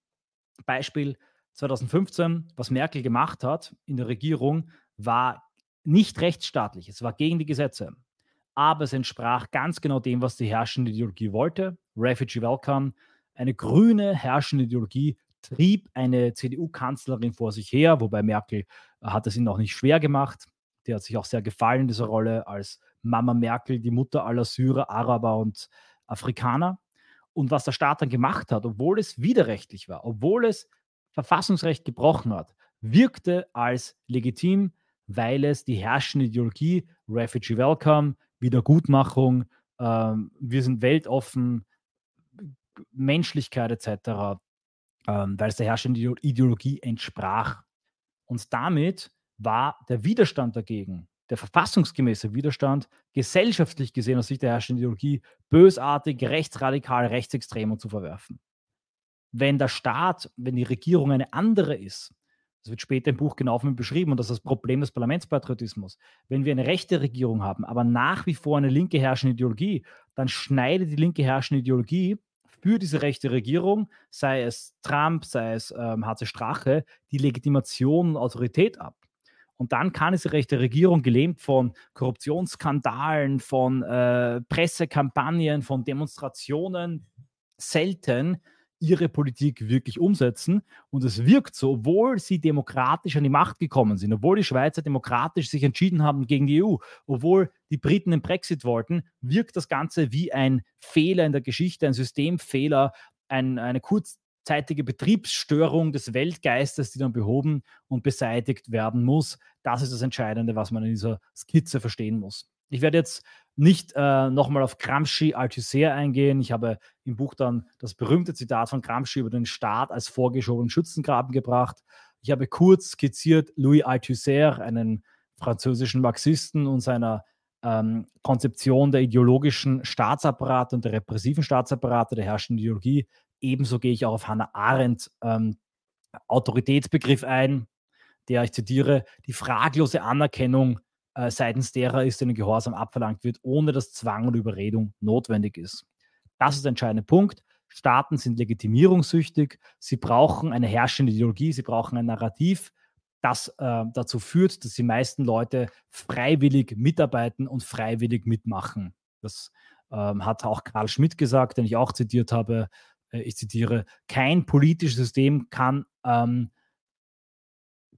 Speaker 1: Beispiel 2015, was Merkel gemacht hat in der Regierung, war nicht rechtsstaatlich, es war gegen die Gesetze, aber es entsprach ganz genau dem, was die herrschende Ideologie wollte. Refugee Welcome, eine grüne herrschende Ideologie, trieb eine CDU-Kanzlerin vor sich her, wobei Merkel äh, hat es ihnen auch nicht schwer gemacht. Die hat sich auch sehr gefallen in dieser Rolle als Mama Merkel, die Mutter aller Syrer, Araber und Afrikaner. Und was der Staat dann gemacht hat, obwohl es widerrechtlich war, obwohl es Verfassungsrecht gebrochen hat, wirkte als legitim, weil es die herrschende Ideologie, Refugee Welcome, Wiedergutmachung, ähm, wir sind weltoffen, Menschlichkeit etc ähm, weil es der herrschenden Ideologie entsprach. Und damit war der Widerstand dagegen, der verfassungsgemäße Widerstand, gesellschaftlich gesehen aus Sicht der herrschenden Ideologie, bösartig, rechtsradikal, rechtsextrem und zu verwerfen. Wenn der Staat, wenn die Regierung eine andere ist, Das wird später im Buch genau von mir beschrieben und das ist das Problem des Parlamentspatriotismus. Wenn wir eine rechte Regierung haben, aber nach wie vor eine linke herrschende Ideologie, dann schneidet die linke herrschende Ideologie für diese rechte Regierung, sei es Trump, sei es ähm, HC Strache, die Legitimation und Autorität ab. Und dann kann diese rechte Regierung, gelähmt von Korruptionsskandalen, von äh, Pressekampagnen, von Demonstrationen, selten ihre Politik wirklich umsetzen. Und es wirkt so, obwohl sie demokratisch an die Macht gekommen sind, obwohl die Schweizer demokratisch sich entschieden haben gegen die EU, obwohl die Briten den Brexit wollten, wirkt das Ganze wie ein Fehler in der Geschichte, ein Systemfehler, ein, eine kurzzeitige Betriebsstörung des Weltgeistes, die dann behoben und beseitigt werden muss. Das ist das Entscheidende, was man in dieser Skizze verstehen muss. Ich werde jetzt nicht äh, nochmal auf Gramsci Althusser eingehen. Ich habe im Buch dann das berühmte Zitat von Gramsci über den Staat als vorgeschobenen Schützengraben gebracht. Ich habe kurz skizziert Louis Althusser, einen französischen Marxisten und seiner ähm, Konzeption der ideologischen Staatsapparate und der repressiven Staatsapparate der herrschenden Ideologie. Ebenso gehe ich auch auf Hannah Arendt ähm, Autoritätsbegriff ein, der, ich zitiere, die fraglose Anerkennung äh, seitens derer ist, denen Gehorsam abverlangt wird, ohne dass Zwang und Überredung notwendig ist. Das ist der entscheidende Punkt. Staaten sind legitimierungssüchtig, sie brauchen eine herrschende Ideologie, sie brauchen ein Narrativ, das äh, dazu führt, dass die meisten Leute freiwillig mitarbeiten und freiwillig mitmachen. Das ähm, hat auch Karl Schmidt gesagt, den ich auch zitiert habe. Äh, ich zitiere, kein politisches System kann ähm,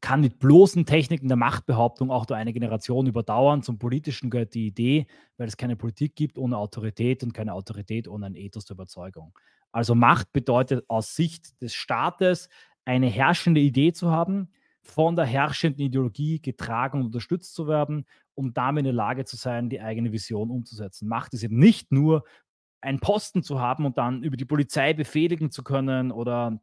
Speaker 1: kann mit bloßen Techniken der Machtbehauptung auch nur eine Generation überdauern. Zum Politischen gehört die Idee, weil es keine Politik gibt ohne Autorität und keine Autorität ohne ein Ethos der Überzeugung. Also Macht bedeutet aus Sicht des Staates eine herrschende Idee zu haben, von der herrschenden Ideologie getragen und unterstützt zu werden, um damit in der Lage zu sein, die eigene Vision umzusetzen. Macht ist eben nicht nur einen Posten zu haben und dann über die Polizei befehligen zu können oder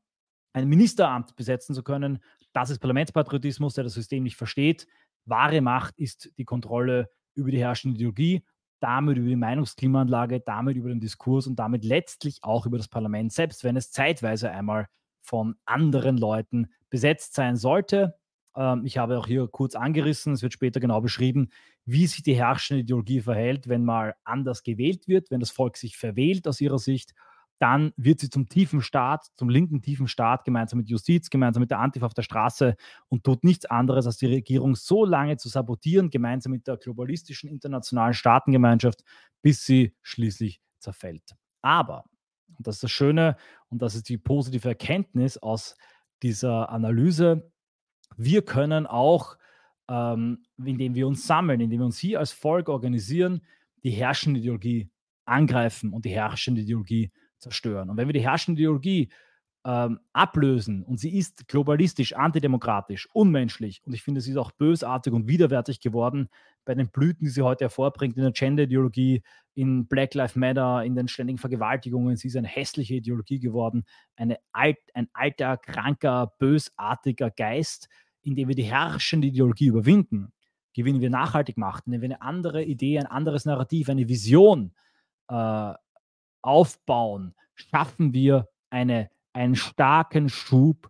Speaker 1: ein Ministeramt besetzen zu können. Das ist Parlamentspatriotismus, der das System nicht versteht. Wahre Macht ist die Kontrolle über die herrschende Ideologie, damit über die Meinungsklimaanlage, damit über den Diskurs und damit letztlich auch über das Parlament, selbst wenn es zeitweise einmal von anderen Leuten besetzt sein sollte. Ähm, ich habe auch hier kurz angerissen, es wird später genau beschrieben, wie sich die herrschende Ideologie verhält, wenn mal anders gewählt wird, wenn das Volk sich verwählt aus ihrer Sicht dann wird sie zum tiefen Staat, zum linken tiefen Staat, gemeinsam mit Justiz, gemeinsam mit der Antifa auf der Straße und tut nichts anderes, als die Regierung so lange zu sabotieren, gemeinsam mit der globalistischen internationalen Staatengemeinschaft, bis sie schließlich zerfällt. Aber, und das ist das Schöne und das ist die positive Erkenntnis aus dieser Analyse, wir können auch, ähm, indem wir uns sammeln, indem wir uns hier als Volk organisieren, die herrschende Ideologie angreifen und die herrschende Ideologie zerstören. Und wenn wir die herrschende Ideologie ähm, ablösen und sie ist globalistisch, antidemokratisch, unmenschlich und ich finde, sie ist auch bösartig und widerwärtig geworden bei den Blüten, die sie heute hervorbringt in der Gender-Ideologie, in Black Lives Matter, in den ständigen Vergewaltigungen. Sie ist eine hässliche Ideologie geworden, eine alt, ein alter, kranker, bösartiger Geist, indem wir die herrschende Ideologie überwinden, gewinnen wir nachhaltig Macht, indem wir eine andere Idee, ein anderes Narrativ, eine Vision äh, aufbauen, schaffen wir eine, einen starken Schub,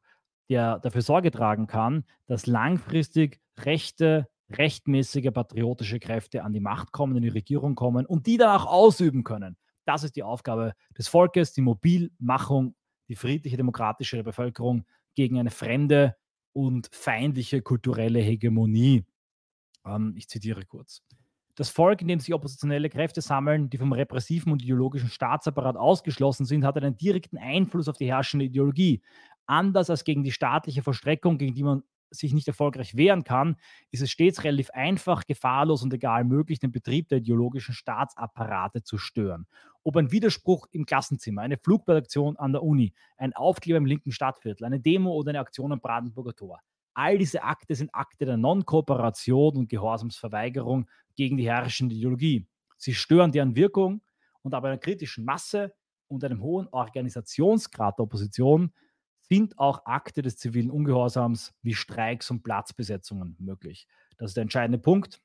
Speaker 1: der dafür Sorge tragen kann, dass langfristig rechte, rechtmäßige, patriotische Kräfte an die Macht kommen, in die Regierung kommen und die dann auch ausüben können. Das ist die Aufgabe des Volkes, die Mobilmachung, die friedliche, demokratische Bevölkerung gegen eine fremde und feindliche kulturelle Hegemonie. Ähm, ich zitiere kurz. Das Volk, in dem sich oppositionelle Kräfte sammeln, die vom repressiven und ideologischen Staatsapparat ausgeschlossen sind, hat einen direkten Einfluss auf die herrschende Ideologie. Anders als gegen die staatliche Verstreckung, gegen die man sich nicht erfolgreich wehren kann, ist es stets relativ einfach, gefahrlos und egal möglich, den Betrieb der ideologischen Staatsapparate zu stören. Ob ein Widerspruch im Klassenzimmer, eine Flugballaktion an der Uni, ein Aufkleber im linken Stadtviertel, eine Demo oder eine Aktion am Brandenburger Tor. All diese Akte sind Akte der Non-Kooperation und Gehorsamsverweigerung gegen die herrschende Ideologie. Sie stören deren Wirkung und aber einer kritischen Masse und einem hohen Organisationsgrad der Opposition sind auch Akte des zivilen Ungehorsams wie Streiks und Platzbesetzungen möglich. Das ist der entscheidende Punkt.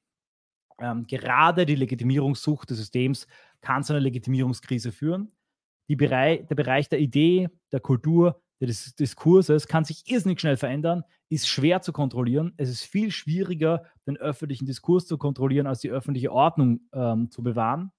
Speaker 1: Ähm, gerade die Legitimierungssucht des Systems kann zu einer Legitimierungskrise führen. Bereich, der Bereich der Idee, der Kultur des Diskurses kann sich irrsinnig schnell verändern, ist schwer zu kontrollieren. Es ist viel schwieriger, den öffentlichen Diskurs zu kontrollieren, als die öffentliche Ordnung ähm, zu bewahren.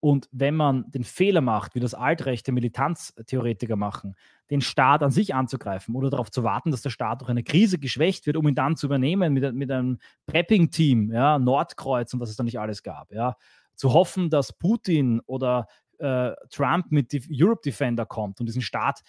Speaker 1: Und wenn man den Fehler macht, wie das altrechte Militanztheoretiker machen, den Staat an sich anzugreifen oder darauf zu warten, dass der Staat durch eine Krise geschwächt wird, um ihn dann zu übernehmen mit, mit einem Prepping-Team, ja, Nordkreuz und was es da nicht alles gab, ja, zu hoffen, dass Putin oder äh, Trump mit die Europe Defender kommt und diesen Staat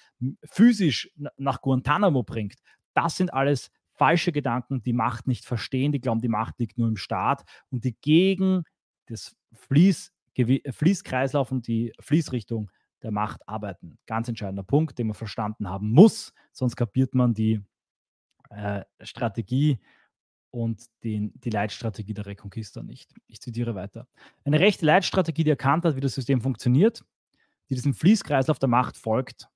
Speaker 1: physisch nach Guantanamo bringt, das sind alles falsche Gedanken, die Macht nicht verstehen, die glauben, die Macht liegt nur im Staat und die gegen das Fließ Fließkreislauf und die Fließrichtung der Macht arbeiten. Ganz entscheidender Punkt, den man verstanden haben muss, sonst kapiert man die äh, Strategie und den, die Leitstrategie der Reconquista nicht. Ich zitiere weiter. Eine rechte Leitstrategie, die erkannt hat, wie das System funktioniert, die diesem Fließkreislauf der Macht folgt,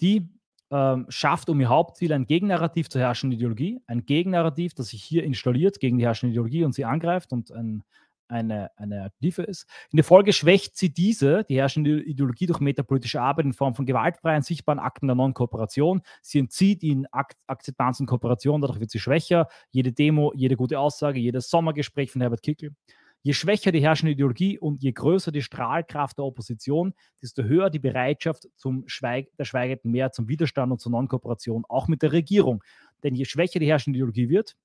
Speaker 1: die ähm, schafft um ihr Hauptziel ein Gegennarrativ zur herrschenden Ideologie, ein Gegennarrativ, das sich hier installiert gegen die herrschende Ideologie und sie angreift und ein eine, eine Tiefe ist. In der Folge schwächt sie diese, die herrschende Ideologie, durch metapolitische Arbeit in Form von gewaltfreien, sichtbaren Akten der Non-Kooperation. Sie entzieht ihnen Ak Akzeptanz und Kooperation, dadurch wird sie schwächer. Jede Demo, jede gute Aussage, jedes Sommergespräch von Herbert Kickel. Je schwächer die herrschende Ideologie und je größer die Strahlkraft der Opposition, desto höher die Bereitschaft zum Schweig der schweigenden Mehr, zum Widerstand und zur Non-Kooperation, auch mit der Regierung. Denn je schwächer die herrschende Ideologie wird,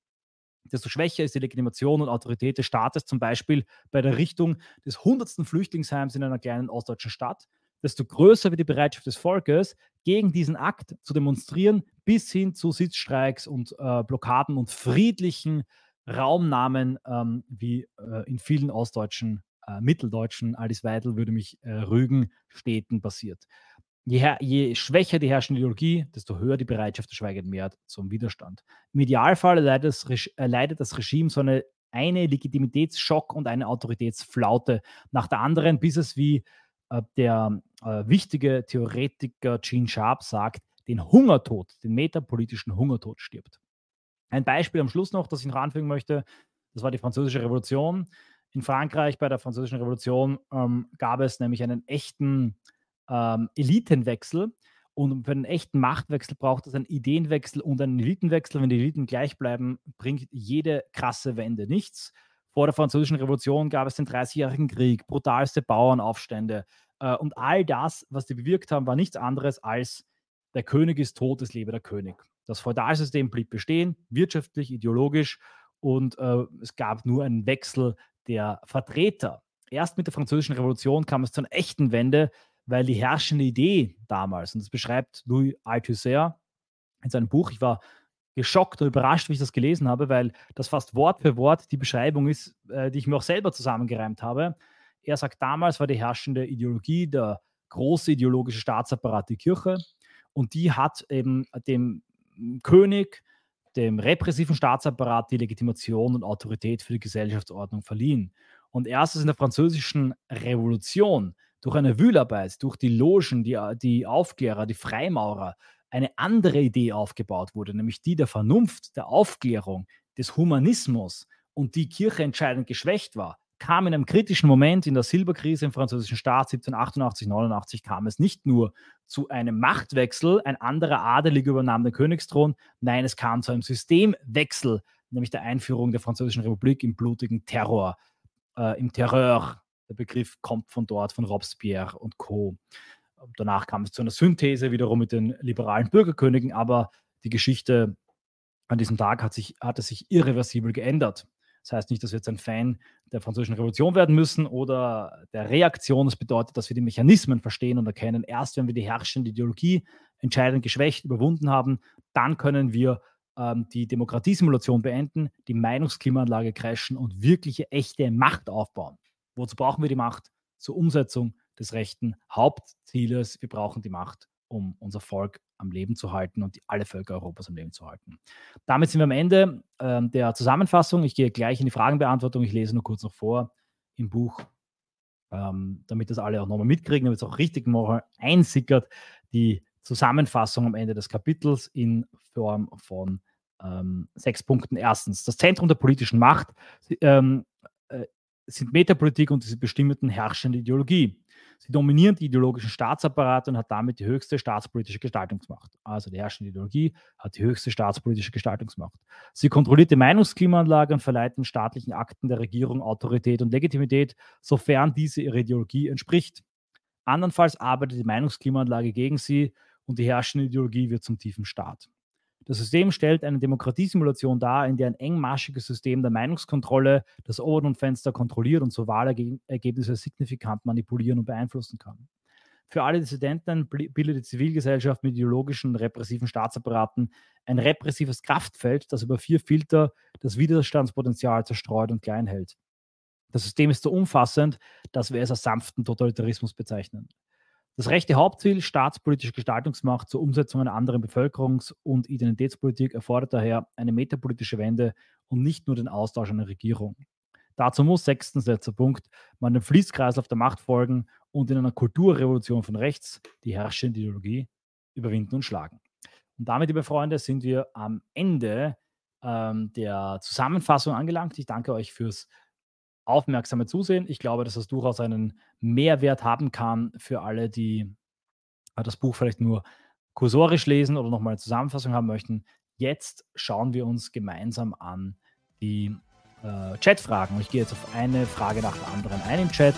Speaker 1: desto schwächer ist die Legitimation und Autorität des Staates, zum Beispiel bei der Richtung des 100. Flüchtlingsheims in einer kleinen ostdeutschen Stadt, desto größer wird die Bereitschaft des Volkes, gegen diesen Akt zu demonstrieren, bis hin zu Sitzstreiks und äh, Blockaden und friedlichen Raumnamen, ähm, wie äh, in vielen ostdeutschen, äh, mitteldeutschen, Alice Weidel würde mich äh, rügen, Städten passiert. Je, je, schwächer die herrschende Ideologie, desto höher die Bereitschaft der schweigenden Mehrheit zum Widerstand. Im Idealfall erleidet das, erleidet das Regime so eine, eine Legitimitätsschock und eine Autoritätsflaute nach der anderen, bis es wie äh, der äh, wichtige Theoretiker Gene Sharp sagt, den Hungertod, den metapolitischen Hungertod stirbt. Ein Beispiel am Schluss noch, das ich noch anfügen möchte, das war die Französische Revolution. In Frankreich bei der Französischen Revolution ähm, gab es nämlich einen echten ähm, Elitenwechsel. Und für einen echten Machtwechsel braucht es einen Ideenwechsel und einen Elitenwechsel. Wenn die Eliten gleich bleiben, bringt jede krasse Wende nichts. Vor der Französischen Revolution gab es den Dreißigjährigen Krieg, brutalste Bauernaufstände. Äh, und all das, was die bewirkt haben, war nichts anderes als der König ist tot, es lebe der König. Das Feudalsystem blieb bestehen, wirtschaftlich, ideologisch. Und äh, es gab nur einen Wechsel der Vertreter. Erst mit der Französischen Revolution kam es zu einer echten Wende, weil die herrschende Idee damals, und das beschreibt Louis Althusser in seinem Buch, ich war geschockt und überrascht, wie ich das gelesen habe, weil das fast Wort für Wort die Beschreibung ist, äh, die ich mir auch selber zusammengereimt habe. Er sagt, damals war die herrschende Ideologie der große ideologische Staatsapparat die Kirche und die hat eben dem König, dem repressiven Staatsapparat die Legitimation und Autorität für die Gesellschaftsordnung verliehen. Und erst in der französischen Revolution durch eine Wühlarbeit, durch die Logen, die, die Aufklärer, die Freimaurer, eine andere Idee aufgebaut wurde, nämlich die der Vernunft, der Aufklärung, des Humanismus. Und die Kirche entscheidend geschwächt war, kam in einem kritischen Moment in der Silberkrise im französischen Staat 1788, 89 kam es nicht nur zu einem Machtwechsel, ein anderer Adeliger übernahm den Königsthron, nein, es kam zu einem Systemwechsel, nämlich der Einführung der französischen Republik im blutigen Terror, äh, im Terror der Begriff kommt von dort, von Robespierre und Co. Danach kam es zu einer Synthese wiederum mit den liberalen Bürgerkönigen, aber die Geschichte an diesem Tag hat sich, hat es sich irreversibel geändert. Das heißt nicht, dass wir jetzt ein Fan der französischen Revolution werden müssen oder der Reaktion. Das bedeutet, dass wir die Mechanismen verstehen und erkennen. Erst wenn wir die herrschende Ideologie entscheidend geschwächt überwunden haben, dann können wir ähm, die Demokratiesimulation beenden, die Meinungsklimaanlage crashen und wirkliche, echte Macht aufbauen. Wozu brauchen wir die Macht? Zur Umsetzung des rechten Hauptzieles. Wir brauchen die Macht, um unser Volk am Leben zu halten und die, alle Völker Europas am Leben zu halten. Damit sind wir am Ende äh, der Zusammenfassung. Ich gehe gleich in die Fragenbeantwortung. Ich lese nur kurz noch vor im Buch, ähm, damit das alle auch nochmal mitkriegen, damit es auch richtig mal einsickert. Die Zusammenfassung am Ende des Kapitels in Form von ähm, sechs Punkten. Erstens, das Zentrum der politischen Macht ähm, äh, sind Metapolitik und diese bestimmten herrschende Ideologie. Sie dominieren die ideologischen Staatsapparate und hat damit die höchste staatspolitische Gestaltungsmacht. Also die herrschende Ideologie hat die höchste staatspolitische Gestaltungsmacht. Sie kontrolliert die Meinungsklimaanlage und verleiht den staatlichen Akten der Regierung Autorität und Legitimität, sofern diese ihrer Ideologie entspricht. Andernfalls arbeitet die Meinungsklimaanlage gegen sie und die herrschende Ideologie wird zum tiefen Staat. Das System stellt eine Demokratiesimulation dar, in der ein engmaschiges System der Meinungskontrolle das Overton-Fenster kontrolliert und so Wahlergebnisse signifikant manipulieren und beeinflussen kann. Für alle Dissidenten bildet die Zivilgesellschaft mit ideologischen repressiven Staatsapparaten ein repressives Kraftfeld, das über vier Filter das Widerstandspotenzial zerstreut und klein hält. Das System ist so umfassend, dass wir es als sanften Totalitarismus bezeichnen. Das rechte Hauptziel, staatspolitische Gestaltungsmacht zur Umsetzung einer anderen Bevölkerungs- und Identitätspolitik, erfordert daher eine metapolitische Wende und nicht nur den Austausch einer Regierung. Dazu muss sechstens letzter Punkt, man dem Fließkreislauf der Macht folgen und in einer Kulturrevolution von rechts die herrschende Ideologie überwinden und schlagen. Und damit, liebe Freunde, sind wir am Ende ähm, der Zusammenfassung angelangt. Ich danke euch fürs aufmerksame Zusehen. Ich glaube, dass das durchaus einen Mehrwert haben kann für alle, die äh, das Buch vielleicht nur kursorisch lesen oder nochmal eine Zusammenfassung haben möchten. Jetzt schauen wir uns gemeinsam an die äh, Chatfragen. Ich gehe jetzt auf eine Frage nach der anderen ein im Chat